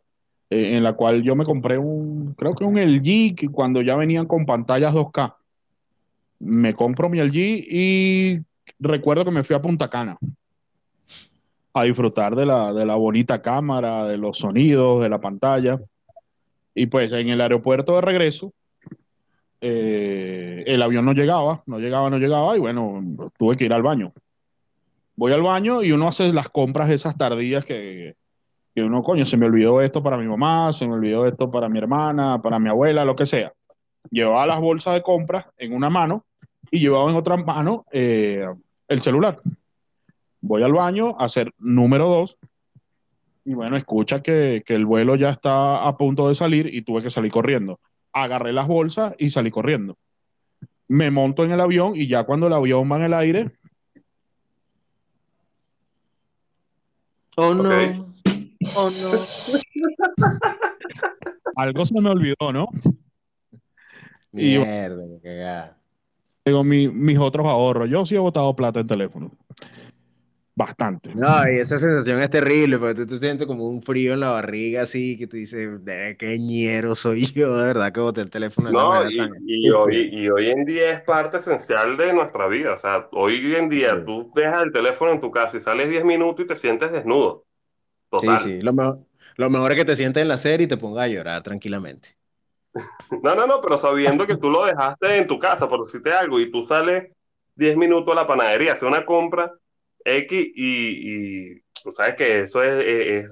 eh, en la cual yo me compré un, creo que un LG, cuando ya venían con pantallas 2K. Me compro mi LG y recuerdo que me fui a Punta Cana a disfrutar de la, de la bonita cámara, de los sonidos, de la pantalla. Y pues en el aeropuerto de regreso, eh, el avión no llegaba, no llegaba, no llegaba, y bueno, tuve que ir al baño. Voy al baño y uno hace las compras esas tardías que, que uno, coño, se me olvidó esto para mi mamá, se me olvidó esto para mi hermana, para mi abuela, lo que sea. Llevaba las bolsas de compras en una mano y llevaba en otra mano eh, el celular. Voy al baño a hacer número dos y bueno, escucha que, que el vuelo ya está a punto de salir y tuve que salir corriendo. Agarré las bolsas y salí corriendo. Me monto en el avión y ya cuando el avión va en el aire. Oh no Oh, no. Algo se me olvidó, ¿no? Mierda, qué cagada. Digo, mis otros ahorros. Yo sí he botado plata en teléfono. Bastante. No, y esa sensación es terrible, porque tú, te sientes como un frío en la barriga, así, que tú dices, de qué ñero soy yo, de verdad, que boté el teléfono. No, y, y, hoy, y hoy en día es parte esencial de nuestra vida. O sea, hoy en día tú dejas el teléfono en tu casa y sales 10 minutos y te sientes desnudo. Total. Sí, sí. Lo mejor, lo mejor es que te sientes en la serie y te pongas a llorar tranquilamente. No, no, no, pero sabiendo que tú lo dejaste en tu casa, por decirte algo, y tú sales 10 minutos a la panadería, hacer una compra X y, tú sabes que eso es,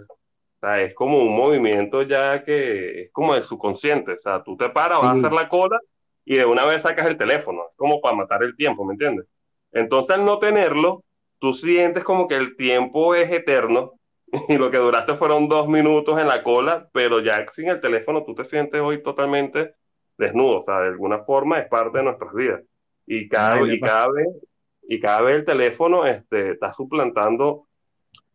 es, como un movimiento ya que es como el subconsciente, o sea, tú te paras, vas a hacer la cola y de una vez sacas el teléfono, es como para matar el tiempo, ¿me entiendes? Entonces al no tenerlo, tú sientes como que el tiempo es eterno y lo que duraste fueron dos minutos en la cola, pero ya sin el teléfono tú te sientes hoy totalmente desnudo, o sea, de alguna forma es parte de nuestras vidas. Y cada, y cada vez y cada vez el teléfono este, está suplantando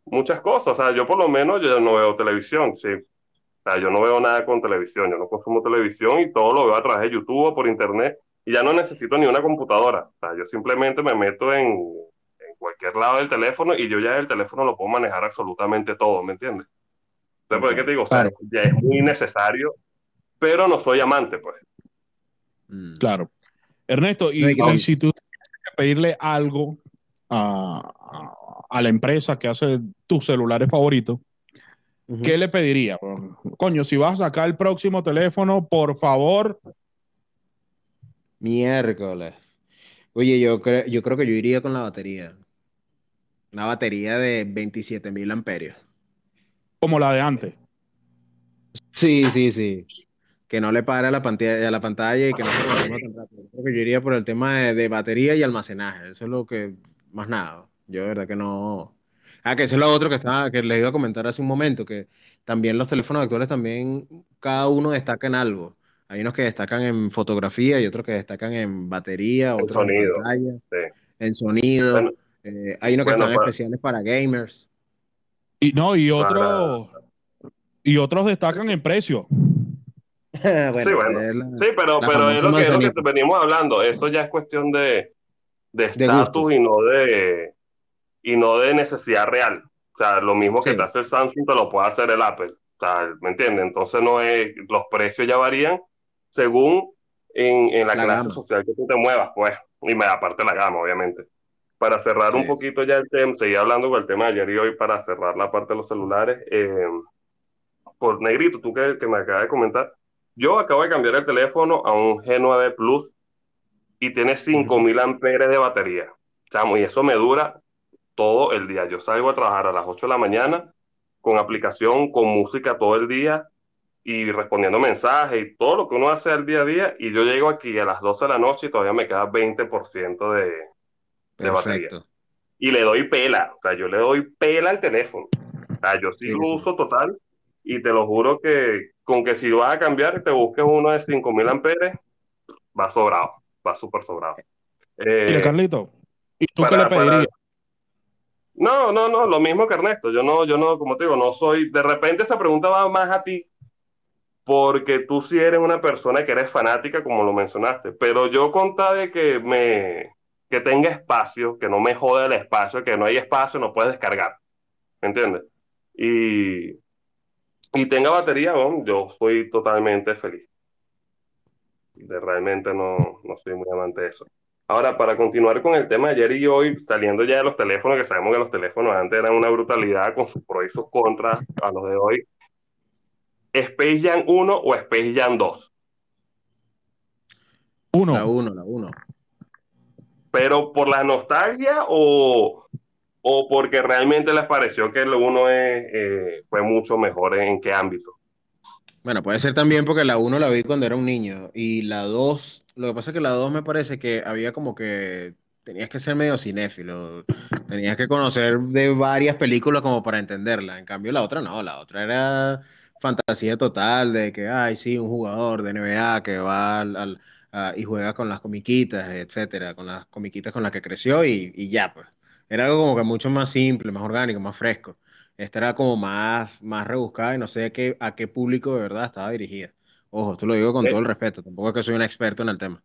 muchas cosas. O sea, yo por lo menos yo no veo televisión, sí. O sea, yo no veo nada con televisión, yo no consumo televisión y todo lo veo a través de YouTube o por internet y ya no necesito ni una computadora. O sea, yo simplemente me meto en, en cualquier lado del teléfono y yo ya el teléfono lo puedo manejar absolutamente todo, ¿me entiendes? Entonces, ¿por qué te digo? O sea, ya es muy necesario, pero no soy amante, pues. Mm. Claro. Ernesto, y, y si tú pedirle algo a, la empresa que hace tus celulares favoritos, ¿qué le pediría? Coño, si vas a sacar el próximo teléfono, por favor. Miércoles. Oye, yo, creo, yo creo que yo iría con la batería. Una batería de 27 mil amperios. Como la de antes. Sí, sí, sí que no le pare a la pantalla, a la pantalla y que no se tan rápido. Creo que yo iría por el tema de, batería y almacenaje. Eso es lo que, más nada. Yo de verdad que no. Ah, que eso es lo otro que estaba, que les iba a comentar hace un momento, que también los teléfonos actuales también, cada uno destaca en algo. Hay unos que destacan en fotografía y otros que destacan en batería, en otros sonido, en pantalla, en sonido. Eh, hay unos que están especiales para gamers. Y no, y otros, y otros destacan en precio. sí, bueno. sí, pero, pero es, lo que, lo que venimos hablando. Eso ya es cuestión de estatus y no de y no de necesidad real. O sea, lo mismo que te hace el Samsung te lo puede hacer el Apple. O sea, ¿me entiendes? Entonces no es, los precios ya varían según en, en la, clase social que tú te muevas, pues. Y me aparte la gama, obviamente. Para cerrar un poquito ya el tema, seguir hablando con el tema de ayer y hoy para cerrar la parte de los celulares. Eh, por Negrito, tú que, que me acabas de comentar, yo acabo de cambiar el teléfono a un G9 Plus y tiene 5000 amperes de batería. Chamo, y eso me dura todo el día. Yo salgo a trabajar a las 8 de la mañana con aplicación, con música todo el día y respondiendo mensajes y todo lo que uno hace al día a día. Y yo llego aquí a las 12 de la noche y todavía me queda 20% de, de batería. Y le doy pela, o sea, yo le doy pela al teléfono. O sea, yo sí, lo uso total y te lo juro que con que si vas a cambiar te busques uno de 5000 amperes, va sobrado, va súper sobrado. Eh, Carlito, ¿y tú qué le pedirías? No, no, no, lo mismo que Ernesto. Yo no, yo no, como te digo, no soy. De repente esa pregunta va más a ti, porque tú sí eres una persona que eres fanática, como lo mencionaste. Pero yo conta de que me, que tenga espacio, que no me jode el espacio, que no hay espacio, no puedes descargar. ¿Me entiendes? Y y tenga batería, yo soy totalmente feliz. De, realmente no, no soy muy amante de eso. Ahora, para continuar con el tema de ayer y hoy, saliendo ya de los teléfonos, que sabemos que los teléfonos antes eran una brutalidad con sus pros y sus contras a los de hoy. ¿Space Jam 1 o Space Jam 2? Uno. La 1, la 1. ¿Pero por la nostalgia o, o porque realmente les pareció que el uno eh, fue mucho mejor en qué ámbito? Bueno, puede ser también porque la 1 la vi cuando era un niño y la 2, lo que pasa es que la 2 me parece que había como que tenías que ser medio cinéfilo, tenías que conocer de varias películas como para entenderla. En cambio, la otra no, la otra era fantasía total de que, ay, sí, un jugador de NBA que va al, y juega con las comiquitas, etcétera, con las comiquitas con las que creció y, y ya, pues. Era algo como que mucho más simple, más orgánico, más fresco. Esta era como más, más rebuscada y no sé a qué, a qué público de verdad estaba dirigida. Ojo, esto lo digo con todo el respeto, tampoco es que soy un experto en el tema.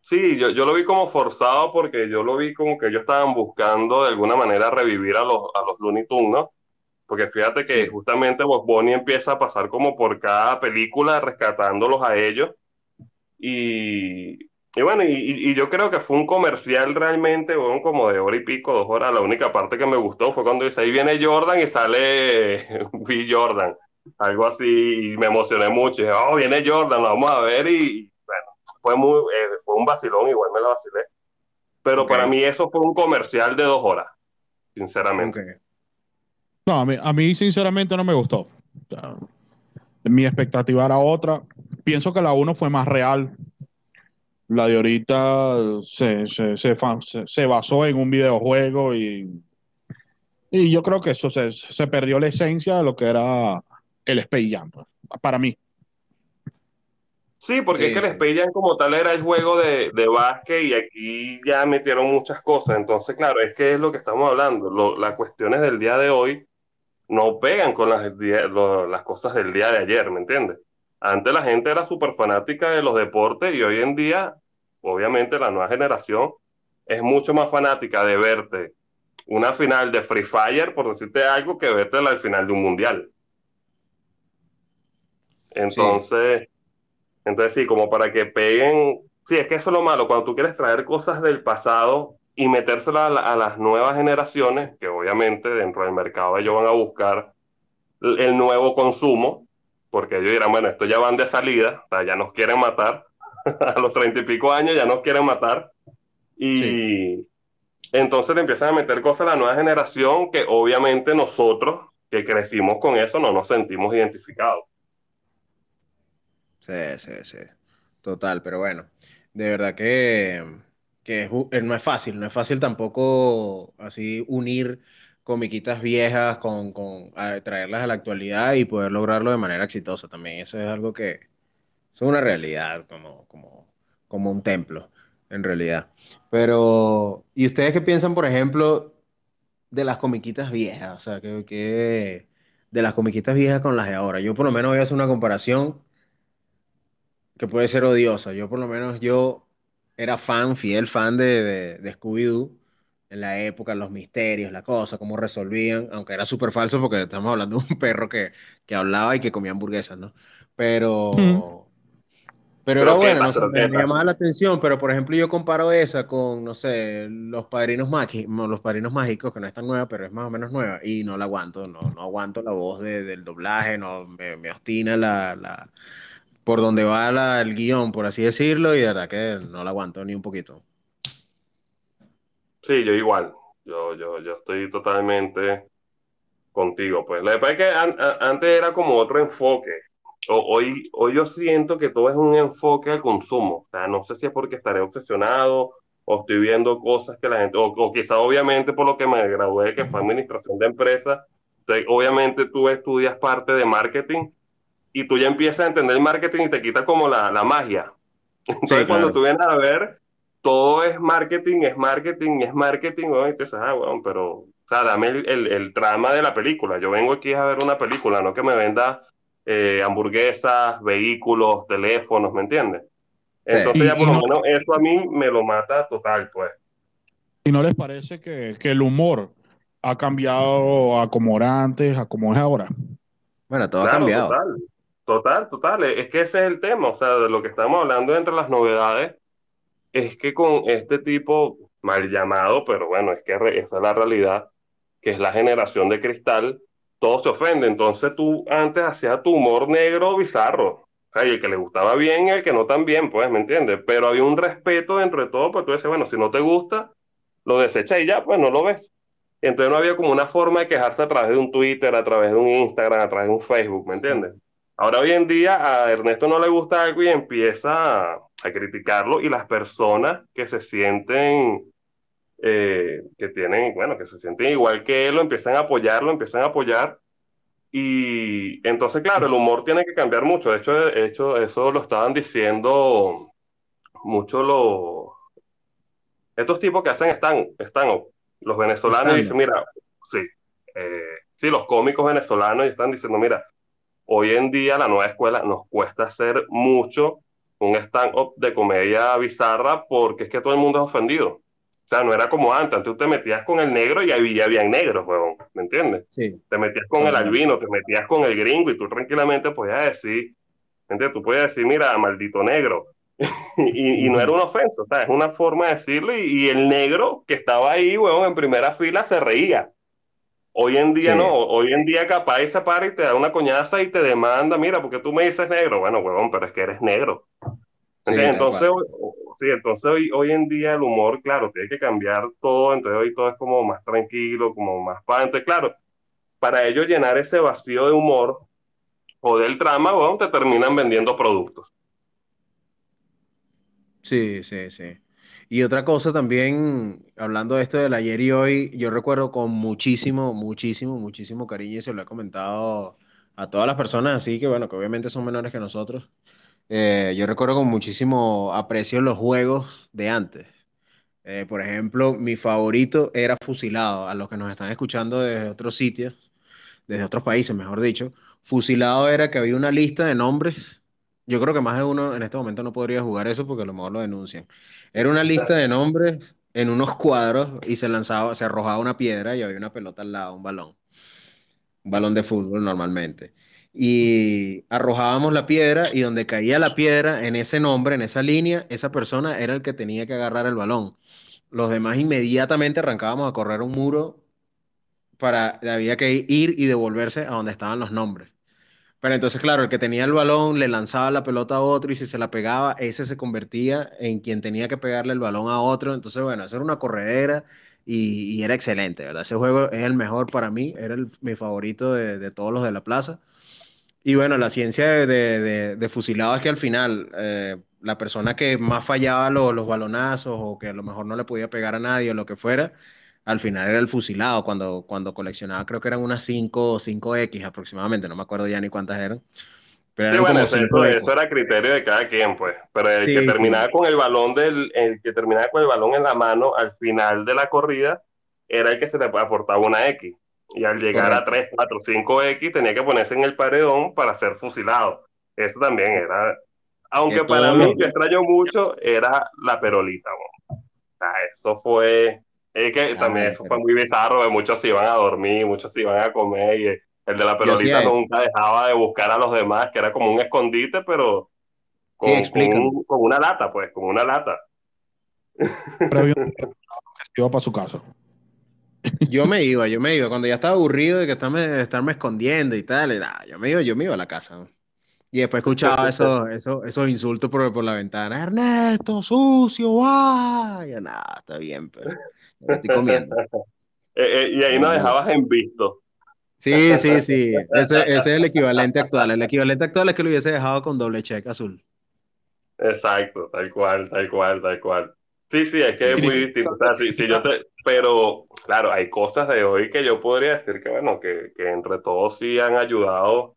Sí, yo, yo lo vi como forzado porque yo lo vi como que ellos estaban buscando de alguna manera revivir a los, a los Looney Tunes, ¿no? Porque fíjate que justamente Bob Bunny empieza a pasar como por cada película rescatándolos a ellos. Y, y bueno, y, y, yo creo que fue un comercial realmente, bueno, como de hora y pico, dos horas. La única parte que me gustó fue cuando dice, ahí viene Jordan y sale B. Jordan. Algo así, y me emocioné mucho. Y dije, oh, viene Jordan, lo vamos a ver. Y, fue, muy, eh, fue un vacilón, igual me lo vacilé. Pero para mí eso fue un comercial de dos horas, sinceramente. No, a mí, a mí, sinceramente no me gustó. mi expectativa era otra. Pienso que la uno fue más real. La de ahorita se, se, se, se basó en un videojuego y, y yo creo que eso se, perdió la esencia de lo que era el Space Jam, pues, para mí. Sí, porque es que el Space Jam como tal era el juego de, de básquet y aquí ya metieron muchas cosas. Entonces, claro, es que es lo que estamos hablando. las cuestiones del día de hoy no pegan con las, las cosas del día de ayer, ¿me entiendes? Antes la gente era súper fanática de los deportes y hoy en día, obviamente, la nueva generación es mucho más fanática de verte una final de Free Fire, por decirte algo, que verte la final de un mundial. Entonces, entonces, sí, como para que peguen. Sí, es que eso es lo malo. Cuando tú quieres traer cosas del pasado y metérselas a, las nuevas generaciones, que obviamente dentro del mercado ellos van a buscar el nuevo consumo, porque ellos dirán, bueno, esto ya van de salida, o sea, ya nos quieren matar. a los treinta y pico años ya nos quieren matar. Y entonces le empiezan a meter cosas a la nueva generación que obviamente nosotros que crecimos con eso no nos sentimos identificados. Sí, sí, sí. Total, pero bueno, de verdad que, que eh, no es fácil, no es fácil tampoco así unir comiquitas viejas con, con traerlas a la actualidad y poder lograrlo de manera exitosa también. Eso es algo que es una realidad, como, como, como un templo, en realidad. Pero, ¿y ustedes qué piensan, por ejemplo, de las comiquitas viejas? O sea, que, que de las comiquitas viejas con las de ahora. Yo por lo menos voy a hacer una comparación que puede ser odiosa. Yo por lo menos yo era fan, fiel fan de, de, Scooby-Doo en la época, los misterios, la cosa, cómo resolvían, aunque era súper falso porque estamos hablando de un perro que, que, hablaba y que comía hamburguesas, ¿no? Pero... Pero, era bueno, no me, llamaba la atención, pero por ejemplo yo comparo esa con, no sé, los padrinos mágicos, los padrinos mágicos, que no es tan nueva, pero es más o menos nueva, y no la aguanto, no, no aguanto la voz de, del doblaje, no, me, me obstina la, la, por donde va el guion, por así decirlo, y de verdad que no la aguanto ni un poquito. Sí, yo igual. Yo, yo, yo estoy totalmente contigo. Pues la verdad es que antes era como otro enfoque. hoy, hoy yo siento que todo es un enfoque al consumo. O sea, no sé si es porque estaré obsesionado o estoy viendo cosas que la gente, o, o quizá obviamente por lo que me gradué, que fue administración de empresas. Obviamente tú estudias parte de marketing y tú ya empiezas a entender el marketing y te quita como la, la magia. Entonces, cuando tú vienes a ver, todo es marketing, es marketing, es marketing, y dices, ah, bueno, pero, o sea, dame el, el, el, trama de la película. Yo vengo aquí a ver una película, no que me venda eh, hamburguesas, vehículos, teléfonos, ¿me entiendes? Entonces, ya por lo menos eso a mí me lo mata total, pues. ¿Y no les parece que, que el humor ha cambiado a como era antes, a como es ahora? Bueno, todo ha cambiado. Total. Total, total. Es que ese es el tema. O sea, de lo que estamos hablando entre las novedades es que con este tipo mal llamado, pero bueno, es que esa es la realidad, que es la generación de cristal, todo se ofende. Entonces tú antes hacías tu humor negro bizarro. O sea, y el que le gustaba bien y el que no tan bien, pues, ¿me entiendes? Pero había un respeto dentro de todo, pues tú dices, bueno, si no te gusta, lo desechas y ya, pues no lo ves. Entonces no había como una forma de quejarse a través de un Twitter, a través de un Instagram, a través de un Facebook, ¿me entiendes? Ahora hoy en día a Ernesto no le gusta algo y empieza a, criticarlo y las personas que se sienten, eh, que tienen, bueno, que se sienten igual que él, lo empiezan a apoyarlo, empiezan a apoyar. Y entonces, claro, el humor tiene que cambiar mucho. De hecho, de hecho eso lo estaban diciendo mucho los... Estos tipos que hacen están, están los venezolanos dicen, mira, sí, eh, sí, los cómicos venezolanos están diciendo, mira, hoy en día la nueva escuela nos cuesta hacer mucho un stand-up de comedia bizarra porque es que todo el mundo es ofendido. O sea, no era como antes. Antes tú te metías con el negro y había, había negros, huevón. ¿Me entiendes? Sí. Te metías con el albino, te metías con el gringo y tú tranquilamente podías decir, ¿entiendes? Tú podías decir, mira, maldito negro. y, no era una ofensa, o sea, es una forma de decirlo. Y, el negro que estaba ahí, huevón, en primera fila se reía. Hoy en día no, hoy en día capaz se para y te da una coñaza y te demanda, mira, porque tú me dices negro, bueno, huevón, pero es que eres negro. entonces, sí, entonces hoy, hoy en día el humor, claro, tiene que cambiar todo, entonces hoy todo es como más tranquilo, como más pante, claro, para ellos llenar ese vacío de humor o del drama, bueno, te terminan vendiendo productos. Sí, sí, sí. Y otra cosa también, hablando de esto del ayer y hoy, yo recuerdo con muchísimo, muchísimo, muchísimo cariño y se lo he comentado a todas las personas, así que bueno, que obviamente son menores que nosotros. Eh, yo recuerdo con muchísimo aprecio los juegos de antes. Eh, por ejemplo, mi favorito era Fusilado. A los que nos están escuchando desde otros sitios, desde otros países, mejor dicho, Fusilado era que había una lista de nombres yo creo que más de uno en este momento no podría jugar eso porque a lo mejor lo denuncian. Era una lista de nombres en unos cuadros y se lanzaba, se arrojaba una piedra y había una pelota al lado, un balón. Un balón de fútbol normalmente. Y arrojábamos la piedra y donde caía la piedra, en ese nombre, en esa línea, esa persona era el que tenía que agarrar el balón. Los demás inmediatamente arrancábamos a correr un muro para, había que ir y devolverse a donde estaban los nombres. Pero entonces, claro, el que tenía el balón le lanzaba la pelota a otro y si se la pegaba, ese se convertía en quien tenía que pegarle el balón a otro. Entonces, bueno, eso era una corredera y, era excelente, ¿verdad? Ese juego es el mejor para mí, era mi favorito de, todos los de la plaza. Y bueno, la ciencia de, fusilado es que al final eh, la persona que más fallaba los balonazos o que a lo mejor no le podía pegar a nadie o lo que fuera, al final era el fusilado, cuando, cuando coleccionaba creo que eran unas 5 o 5X aproximadamente, no me acuerdo ya ni cuántas eran. Pero sí, bueno, eso, era criterio de cada quien, pues. Pero el que terminaba con el balón del, el que terminaba con el balón en la mano al final de la corrida era el que se le aportaba una X. Y al llegar a 3, 4, 5X tenía que ponerse en el paredón para ser fusilado. Eso también era, aunque para mí, que extraño mucho, era la perolita. O sea, eso fue, es que también eso fue muy bizarro, muchos se iban a dormir, muchos se iban a comer y el de la pelotita nunca dejaba de buscar a los demás, que era como un escondite, pero con, una lata, pues, con una lata. Pero yo iba para su casa. Yo me iba, yo me iba, cuando ya estaba aburrido de que estarme, estarme escondiendo y tal, yo me iba, yo me iba a la casa. Y después escuchaba esos, esos, esos insultos por, por la ventana. Ernesto, sucio, guay. Ya nada, está bien, pero estoy comiendo. Eh, eh, y ahí nos dejabas en visto. Sí, sí, sí. Ese, ese, es el equivalente actual. El equivalente actual es que lo hubiese dejado con doble check azul. Exacto, tal cual, tal cual, tal cual. Sí, sí, es que es muy distinto. O sea, si, yo te, pero, claro, hay cosas de hoy que yo podría decir que, bueno, que, que entre todos sí han ayudado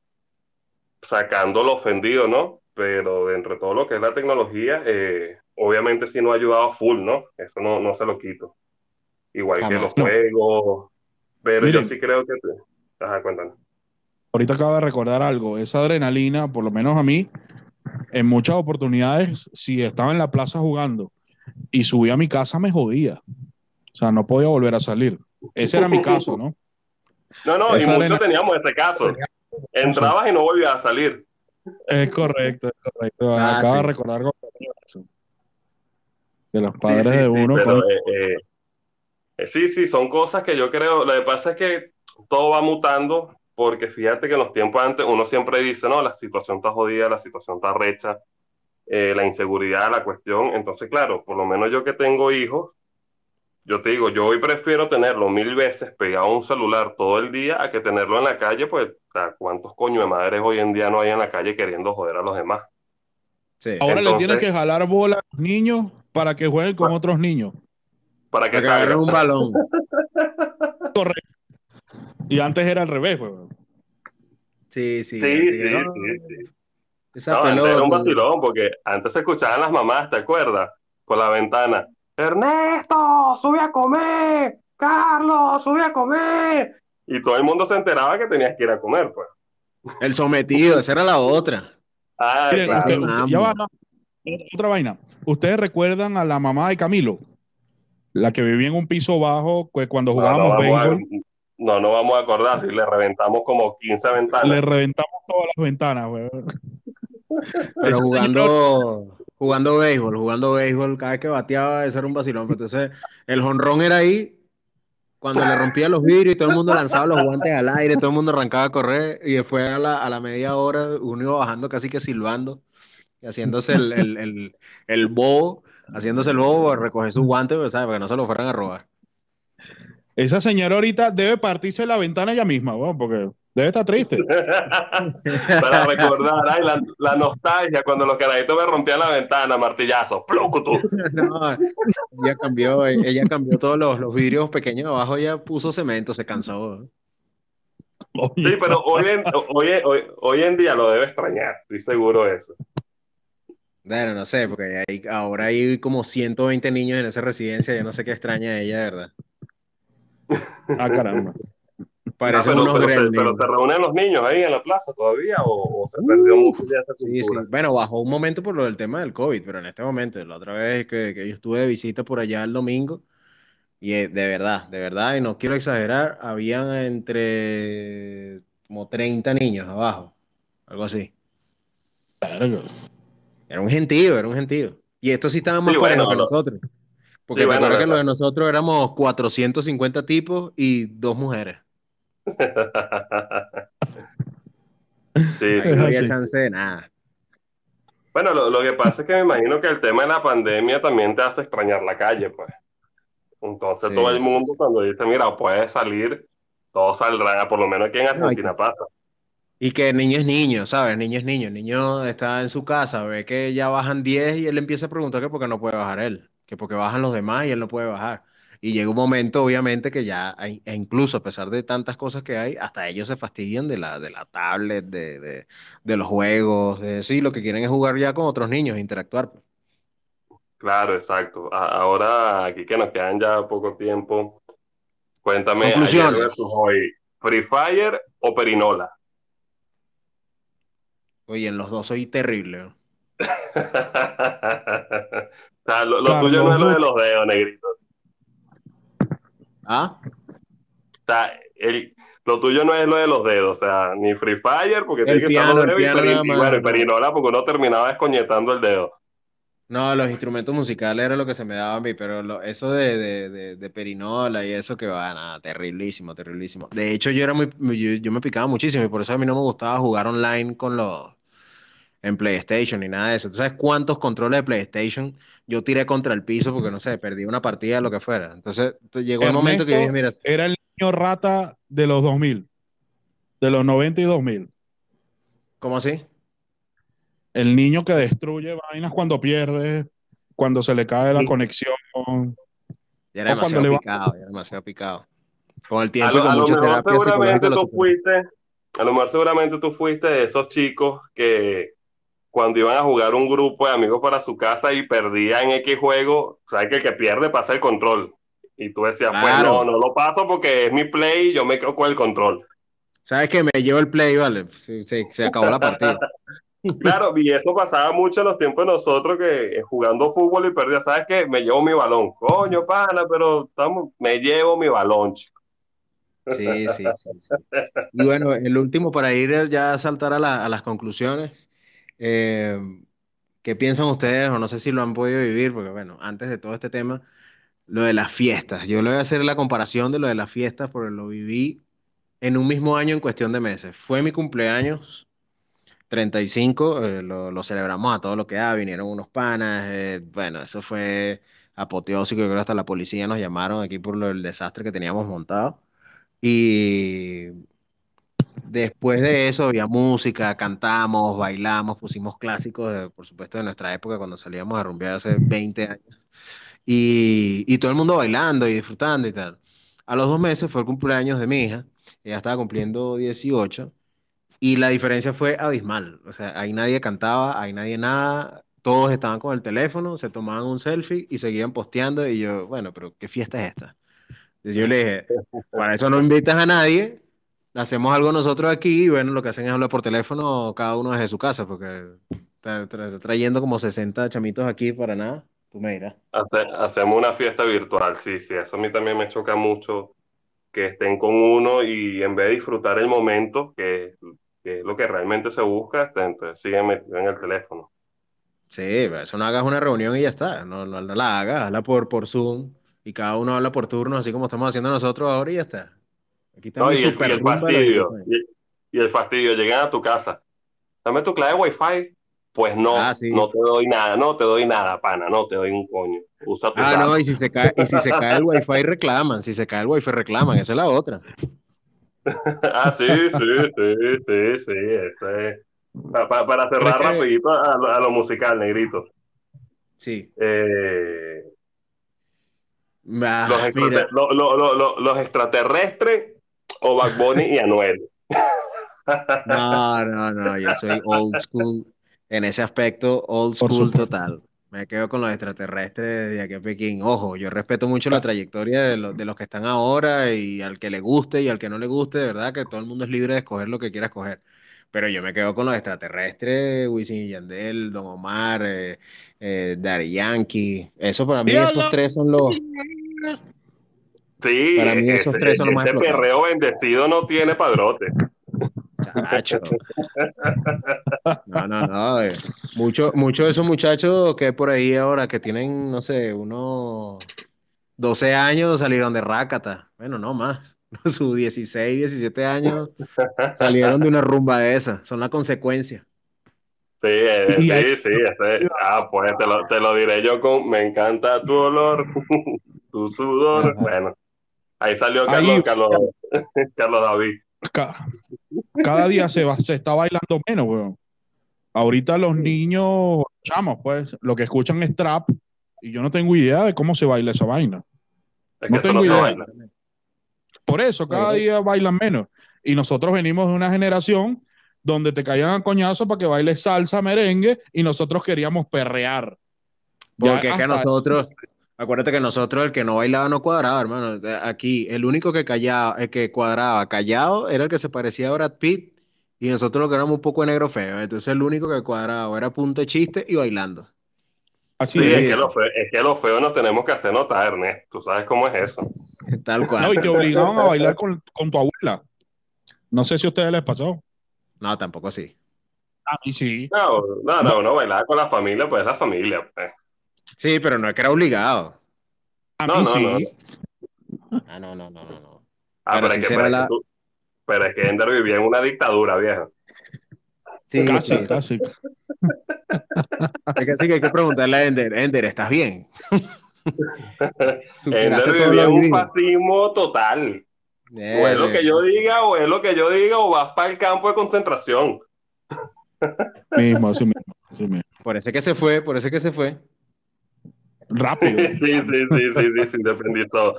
sacando lo ofendido, ¿no? Pero entre todo lo que es la tecnología, eh, obviamente sí no ha ayudado full, ¿no? Eso no, no se lo quito. Igual que los juegos, pero yo sí creo que... Ajá, cuéntanos. Ahorita acabo de recordar algo, esa adrenalina, por lo menos a mí, en muchas oportunidades, si estaba en la plaza jugando y subía a mi casa, me jodía. O sea, no podía volver a salir. Ese era mi caso, ¿no? No, no, y muchos teníamos ese caso. Entrabas y no volvías a salir. Es correcto, es correcto. Ah, Acabo de recordar algo de los padres de uno. Eh, eh, sí, sí, son cosas que yo creo. Lo que pasa es que todo va mutando, porque fíjate que en los tiempos antes uno siempre dice, no, la situación está jodida, la situación está recha, la inseguridad, la cuestión. Entonces, claro, por lo menos yo que tengo hijos, yo te digo, yo hoy prefiero tenerlo mil veces pegado a un celular todo el día a que tenerlo en la calle, pues, ¿cuántos coño de madres hoy en día no hay en la calle queriendo joder a los demás? Ahora le tienes que jalar bola a los niños para que jueguen con otros niños. Para que, salgan un balón. Correcto. Y antes era al revés, weón. Sí, sí. Sí, sí, sí, Esa pelota, era un vacilón, porque antes se escuchaban las mamás, ¿te acuerdas? Por la ventana. Ernesto, sube a comer. Carlos, sube a comer. y todo el mundo se enteraba que tenías que ir a comer, pues. El sometido, esa era la otra. Ah, ya va, otra vaina. ¿Ustedes recuerdan a la mamá de Camilo? La que vivía en un piso bajo pues, cuando jugábamos no, béisbol. no, no vamos a acordar si le reventamos como 15 ventanas. Le reventamos todas las ventanas, güey. Pero jugando, jugando béisbol, jugando béisbol, cada vez que bateaba, eso era un vacilón. Entonces, el jonrón era ahí, cuando le rompía los vidrios y todo el mundo lanzaba los guantes al aire, todo el mundo arrancaba a correr, y después a la, a la media hora uno iba bajando casi que silbando, y haciéndose el, el, el, el bobo, haciéndose el bobo, recoger sus guantes, pues, ¿sabes? para que no se lo fueran a robar. Esa señora ahorita debe partirse la ventana ella misma, porque Debe estar triste. Para recordar, ay, la, la, nostalgia cuando los carajitos me rompían la ventana, martillazo, ¡plucutu! no, ella cambió, ella cambió todos los, los vidrios pequeños abajo, ella puso cemento, se cansó. Sí, pero hoy en, hoy, hoy, hoy en día lo debe extrañar, estoy seguro de eso. Bueno, no sé, porque hay, ahora hay como 120 niños en esa residencia, yo no sé qué extraña ella, ¿verdad? Ah, caramba. Parece ah, pero, pero, se, reúnen los niños ahí en la plaza todavía o, se perdió mucho ya esa sí, sí. Bueno, bajó un momento por lo del tema del COVID, pero en este momento, la otra vez que, que yo estuve de visita por allá el domingo, y de verdad, de verdad, y no quiero exagerar, habían entre como 30 niños abajo, algo así. Era un gentío, era un gentío. Y esto sí estaba más sí, que nosotros. Porque sí, bueno, que lo de nosotros éramos 450 tipos y dos mujeres. sí, sí, no había chance de nada. Bueno, lo, lo, que pasa es que me imagino que el tema de la pandemia también te hace extrañar la calle, pues. Entonces todo el mundo cuando dice, mira, puedes salir, todo saldrá, por lo menos aquí en Argentina no, pasa. Y que niño es niño, ¿sabes? Niño es niño. Niño está en su casa, ve que ya bajan 10 y él empieza a preguntar que por qué no puede bajar él, que porque bajan los demás y él no puede bajar. Y llega un momento, obviamente, que ya, e incluso a pesar de tantas cosas que hay, hasta ellos se fastidian de la, de la tablet, de, de, de los juegos, de sí, lo que quieren es jugar ya con otros niños, interactuar. Pues. Claro, exacto. ahora, aquí que nos quedan ya poco tiempo, cuéntame, hoy, ¿Free Fire o Perinola? Oye, en los dos soy terrible. o sea, lo, lo tuyo no es lo de los dedos, negrito. ¿Ah? O sea, el, lo tuyo no es lo de los dedos, o sea, ni Free Fire, porque tiene que estar los dedos, y, bueno, Perinola, porque uno terminaba descoñetando el dedo. No, los instrumentos musicales era lo que se me daba a mí, pero eso de, de, de, perinola y eso que va, nada, terriblísimo, terriblísimo. De hecho, yo era muy, yo, yo, me picaba muchísimo y por eso a mí no me gustaba jugar online con los, en PlayStation ni nada de eso. ¿Tú sabes cuántos controles de PlayStation yo tiré contra el piso porque no sé, perdí una partida, lo que fuera? Entonces llegó el momento que yo dije, mira. Era el niño rata de los 2000, de los 90 y 2000. ¿Cómo así? El niño que destruye vainas cuando pierde, cuando se le cae la conexión. Ya era demasiado picado, ya era demasiado picado. Con el tiempo a lo, y con mucha terapia seguramente tú fuiste, a lo mejor seguramente tú fuiste de esos chicos que cuando iban a jugar un grupo de amigos para su casa y perdían X juego, sabes que el que pierde pasa el control. Y tú decías, pues no, no lo paso porque es mi play y yo me quedo con el control. Sabes que me llevo el play, vale, se, acabó la partida. claro, y eso pasaba mucho en los tiempos de nosotros que eh, jugando fútbol y perdía, ¿sabes qué? Me llevo mi balón. Coño, pana, pero estamos, me llevo mi balón, chico. Sí, sí, sí, sí, Y bueno, el último para ir ya a saltar a, la, a las conclusiones. Eh, ¿qué piensan ustedes? O no sé si lo han podido vivir, porque bueno, antes de todo este tema, lo de las fiestas. Yo le voy a hacer la comparación de lo de las fiestas, porque lo viví en un mismo año en cuestión de meses. Fue mi cumpleaños, 35, eh, lo, lo, celebramos a todo lo que da, vinieron unos panas, eh, bueno, eso fue apoteósico, yo creo que hasta la policía nos llamaron aquí por lo, el desastre que teníamos montado. Y Después de eso había música, cantamos, bailamos, pusimos clásicos, por supuesto, de nuestra época cuando salíamos a rumbear hace 20 años. Y, todo el mundo bailando y disfrutando y tal. A los dos meses fue el cumpleaños de mi hija, ella estaba cumpliendo 18 y la diferencia fue abismal. O sea, ahí nadie cantaba, ahí nadie nada, todos estaban con el teléfono, se tomaban un selfie y seguían posteando y yo, bueno, pero ¿qué fiesta es esta? yo le dije, para eso no invitas a nadie, hacemos algo nosotros aquí y bueno, lo que hacen es hablar por teléfono cada uno desde su casa, porque está, trayendo como 60 chamitos aquí para nada, tú me dirás. hacemos una fiesta virtual, sí, sí, eso a mí también me choca mucho que estén con uno y en vez de disfrutar el momento, que, es lo que realmente se busca, entonces siguen en el teléfono. Sí, eso no hagas una reunión y ya está, no, no, la hagas, hazla por, por Zoom y cada uno habla por turno, así como estamos haciendo nosotros ahora y ya está. Aquí no, y, el, y el fastidio, y, el fastidio, llegan a tu casa, dame tu clave de Wi-Fi, pues no, ah, no te doy nada, no te doy nada, pana, no te doy un coño. Usa tu ah, no, y si se cae, y si se cae el Wi-Fi reclaman, si se cae el Wi-Fi reclaman, esa es la otra. ah, sí, sí, sí, sí, sí, ese es. Para, cerrar rapidito a, lo musical, negrito. Sí. Eh, ah, los, los, extraterrestres o Bad Bunny y Anuel. No, no, no, yo soy old school. En ese aspecto, old school total. Me quedo con los extraterrestres de aquí a Pekín. Ojo, yo respeto mucho la trayectoria de, los, de los que están ahora y al que le guste y al que no le guste, de verdad que todo el mundo es libre de escoger lo que quiera escoger. Pero yo me quedo con los extraterrestres, Wisin y Yandel, Don Omar, eh, eh Daddy Yankee. Eso para mí, esos tres son los. Sí, para mí esos tres son los más Ese perreo bendecido no tiene padrote. No, no, no. Eh. Muchos mucho de esos muchachos que por ahí ahora que tienen, no sé, unos 12 años salieron de Rácata. Bueno, no más. sus 16, 17 años salieron de una rumba de esa, son la consecuencia. Sí, eh, sí, sí, ese, ah, pues te lo, te lo, diré yo con Me encanta tu olor, tu sudor. Bueno, ahí salió Carlos, Carlos, Carlos, David. Cada, día se, va, se está bailando menos, weón. Ahorita los niños, chamos, pues, lo que escuchan es trap y yo no tengo idea de cómo se baila esa vaina. no tengo idea. Por eso cada día bailan menos. Y nosotros venimos de una generación donde te caían a coñazo para que bailes salsa, merengue, y nosotros queríamos perrear. Porque es que nosotros, acuérdate que nosotros el que no bailaba no cuadraba, hermano. Aquí, el único que callaba, el que cuadraba callado era el que se parecía a Brad Pitt, y nosotros lo que éramos un poco de negro feo. Entonces el único que cuadraba era punto de chiste y bailando. Así sí, es. que, lo feo, es que lo feo nos tenemos que hacer notar, Ernesto. Tú sabes cómo es eso. Tal cual. No, y te obligaban a bailar con, con, tu abuela. No sé si a ustedes les pasó. No, tampoco así. A mí sí. No, no, no, no bailaba con la familia, pues es la familia. Pues. Sí, pero no es que era obligado. A no, mí no, sí. No. Ah, no, no, no, no. Ah, pero, es que, pero, es que pero es que Ender vivía en una dictadura, vieja. Sí, casi, casi. Es que sí que hay que preguntarle a Ender, Ender, ¿estás bien? Ender vivía en un fascismo total. o es lo que yo diga, o es lo que yo diga, o vas para el campo de concentración. mismo, así mismo, Por eso que se fue, por eso que se fue. Rápido. sí, sí, sí, sí, sí, se independizó.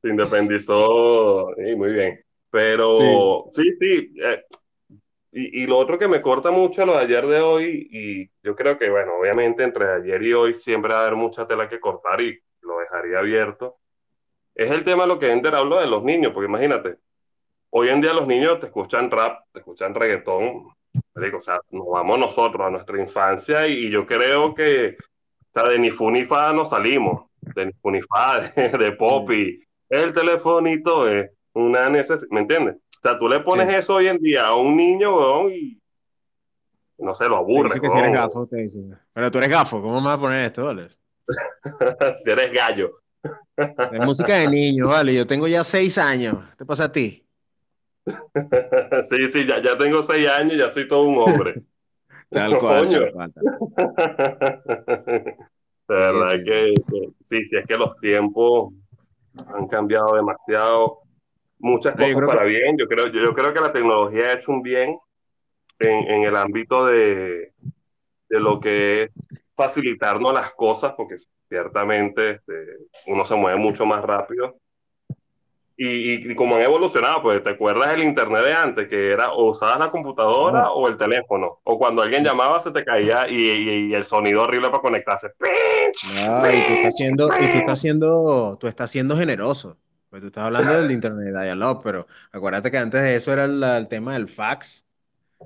Se independizó. Sí, muy bien. Pero sí, sí, eh, y, y, lo otro que me corta mucho lo de ayer de hoy, y yo creo que, bueno, obviamente entre ayer y hoy siempre va a haber mucha tela que cortar y lo dejaría abierto, es el tema de lo que Enter habló de los niños, porque imagínate, hoy en día los niños te escuchan rap, te escuchan reggaetón, digo, o sea, nos vamos nosotros a nuestra infancia y, yo creo que, o sea, de ni fu ni fa nos salimos, de ni fu ni fa, de, de pop y el telefonito es una necesidad, ¿me entiendes? O sea, tú le pones eso hoy en día a un niño, weón, y no sé, lo aburre. Que si eres gafo, te dicen. Pero tú eres gafo, ¿cómo me vas a poner esto, vale? si eres gallo. Es música de niño, vale. Yo tengo ya seis años. ¿Qué te pasa a ti? sí, sí, ya, ya tengo seis años, ya soy todo un hombre. tal cual. Coño. De verdad que, que, sí, sí, es que los tiempos han cambiado demasiado muchas cosas para bien. Yo creo, yo, creo que la tecnología ha hecho un bien en, en el ámbito de, de, lo que es facilitarnos las cosas, porque ciertamente este, uno se mueve mucho más rápido. Y, y, como han evolucionado, pues te acuerdas del internet de antes, que era o usabas la computadora o el teléfono, o cuando alguien llamaba se te caía y, y el sonido horrible para conectarse. y tú estás siendo, y tú estás siendo, tú estás siendo generoso. Pues tú estás hablando del Internet Dialog, pero acuérdate que antes de eso era el, tema del fax,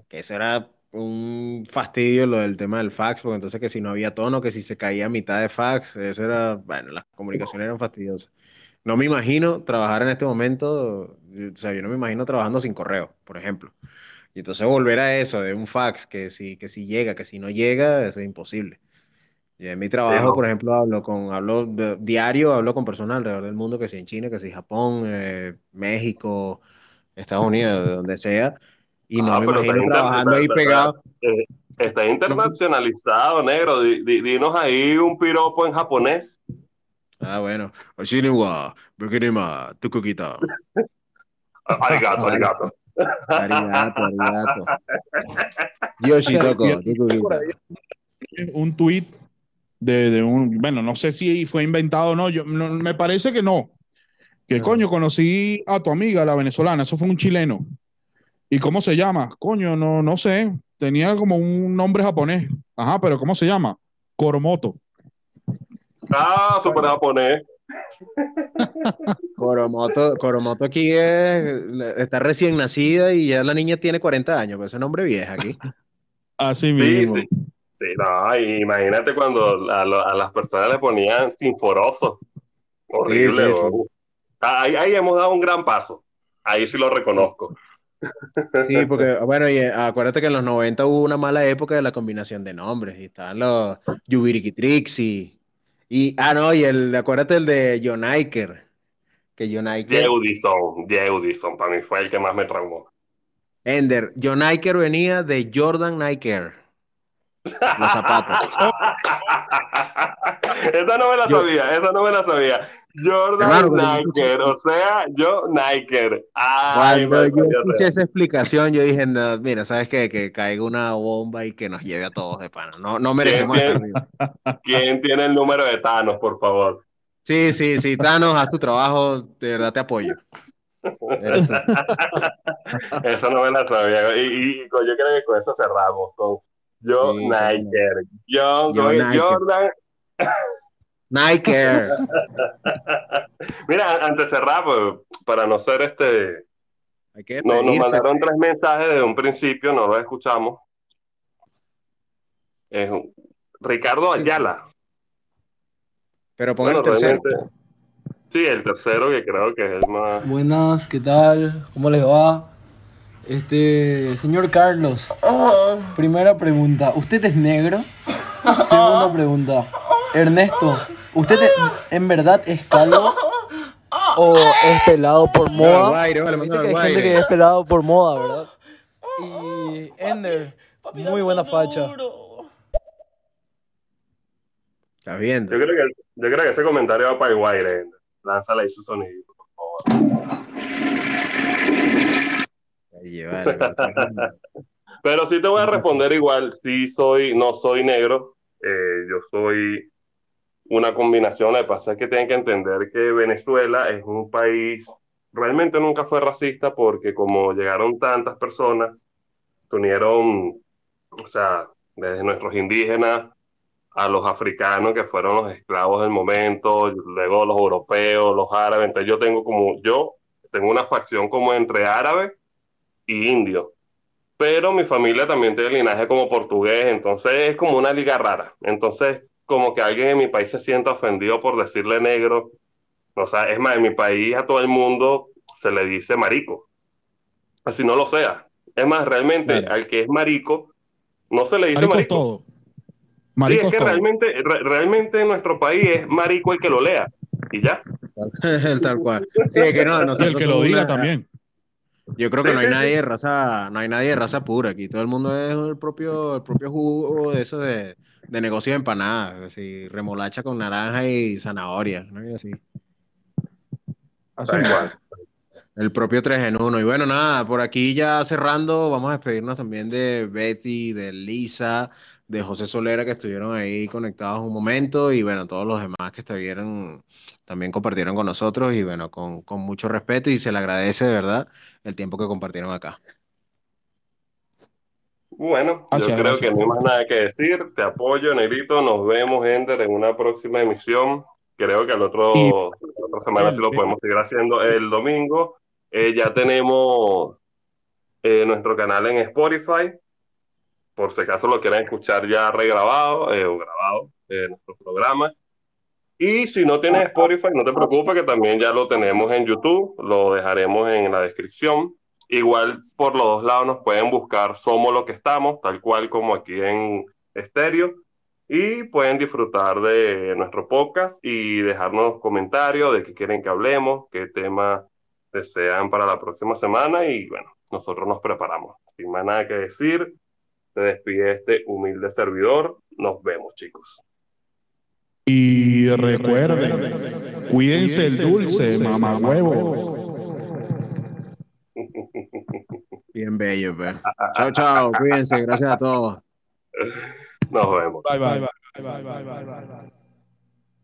que eso era un fastidio lo del tema del fax, porque entonces que si no había tono, que si se caía a mitad de fax, eso era, bueno, las comunicaciones eran fastidiosas. No me imagino trabajar en este momento, o sea, yo no me imagino trabajando sin correo, por ejemplo. Y entonces volver a eso de un fax, que si, que si llega, que si no llega, eso es imposible. Y en mi trabajo, por ejemplo, hablo con, hablo diario, hablo con personas alrededor del mundo, que si en China, que si Japón, eh, México, Estados Unidos, de donde sea, y no ah, me imagino trabajando ahí pegado. Eh, está internacionalizado, negro. dinos ahí un piropo en japonés. Ah, bueno. Arigato, arigato. Arigato, arigato. Yoshitoko, Un tweet de, un, bueno, no sé si fue inventado o no, yo, me parece que no. Que coño, conocí a tu amiga, la venezolana, eso fue un chileno. ¿Y cómo se llama? Coño, no, no sé. Tenía como un nombre japonés. Ajá, pero ¿cómo se llama? Koromoto. Ah, super japonés. Coromoto, Coromoto aquí está recién nacida y ya la niña tiene 40 años, pero ese nombre vieja aquí. Así mismo. Sí, sí. no, imagínate cuando a, las personas le ponían sinforoso. Horrible. ahí, ahí, hemos dado un gran paso. Ahí sí lo reconozco. Sí, porque, bueno, y eh, acuérdate que en los 90 hubo una mala época de la combinación de nombres. Y estaban los Yubiriki Trixie y, ah, no, y el, acuérdate el de John Iker. Que John Iker. Jeudison, para mí fue el que más me traumó. Ender, John Iker venía de Jordan Iker. Los zapatos. esa no me la sabía, esa no me la sabía. Jordan Nike, o sea, yo Nike. Cuando yo escuché esa explicación, yo dije, mira, ¿sabes qué? Que caiga una bomba y que nos lleve a todos de pana. No, no merecemos vivos. ¿Quién tiene el número de Thanos, por favor? Sí, sí, sí, Thanos, haz tu trabajo, de verdad te apoyo. eso no me la sabía. Y, yo creo que con eso cerramos. Con yo, Nike. Yo, Jordan. Nike. Mira, antes de cerrar, pues, para no ser este. no, nos mandaron tres mensajes desde un principio, no los escuchamos. Ricardo Ayala. Pero pon el tercero. Sí, el tercero que creo que es el más. Buenas, ¿qué tal? ¿Cómo les va? Este, señor Carlos, primera pregunta, ¿usted es negro? Segunda pregunta, Ernesto, ¿Usted en verdad es calvo? ¿O es pelado por moda? hay gente que es pelado por moda, ¿verdad? Y Ender, muy buena facha. Está viendo. Yo creo que, yo creo que ese comentario va para igual, Ender. Lánzale ahí su sonido, por favor. Pero sí te voy a responder igual. Sí soy, no soy negro. Eh, yo soy una combinación. Lo que pasa es que tienen que entender que Venezuela es un país, realmente nunca fue racista porque como llegaron tantas personas, se unieron, o sea, desde nuestros indígenas a los africanos que fueron los esclavos del momento, luego los europeos, los árabes. Entonces yo tengo como, yo tengo una facción como entre árabe y indio. Pero mi familia también tiene linaje como portugués, entonces es como una liga rara. Entonces como que alguien en mi país se sienta ofendido por decirle negro. O sea, es más, en mi país a todo el mundo se le dice marico. Así no lo sea. Es más, realmente al que es marico, no se le dice marico. sí, es que realmente, realmente en nuestro país es marico el que lo lea. Y ya. Tal cual. Sí, es que no, el que lo diga también. Yo creo que no hay nadie de raza, no hay nadie de raza pura aquí. Todo el mundo es el propio, el propio jugo de eso de, de negocio de empanadas, así, remolacha con naranja y zanahoria, ¿no? así. igual. El propio 3 en 1. Y bueno, nada, por aquí ya cerrando, vamos a despedirnos también de Betty, de Lisa, de José Solera, que estuvieron ahí conectados un momento, y bueno, todos los demás que estuvieron, también compartieron con nosotros, y bueno, con, con mucho respeto, y se le agradece de verdad el tiempo que compartieron acá. Bueno, yo creo que no hay más nada que decir. Te apoyo, Negrito. Nos vemos, Ender, en una próxima emisión. Creo que el otro, la otra semana sí lo podemos seguir haciendo. El domingo eh, ya tenemos eh, nuestro canal en Spotify. Por si acaso lo quieren escuchar ya regrabado eh, o grabado nuestro programa. Y si no tienes Spotify, no te preocupes que también ya lo tenemos en YouTube. Lo dejaremos en la descripción. Igual por los dos lados nos pueden buscar Somos lo que estamos, tal cual como aquí en estéreo y pueden disfrutar de nuestro podcast y dejarnos comentarios de qué quieren que hablemos, qué temas desean para la próxima semana y bueno, nosotros nos preparamos. Sin más nada que decir, se despide este humilde servidor. Nos vemos, chicos. Y recuerden, cuídense el dulce, mamá huevo. Bien bello, pues. Chao, chao, cuídense, gracias a todos. Nos vemos. bye, bye, bye, bye, bye, bye. bye.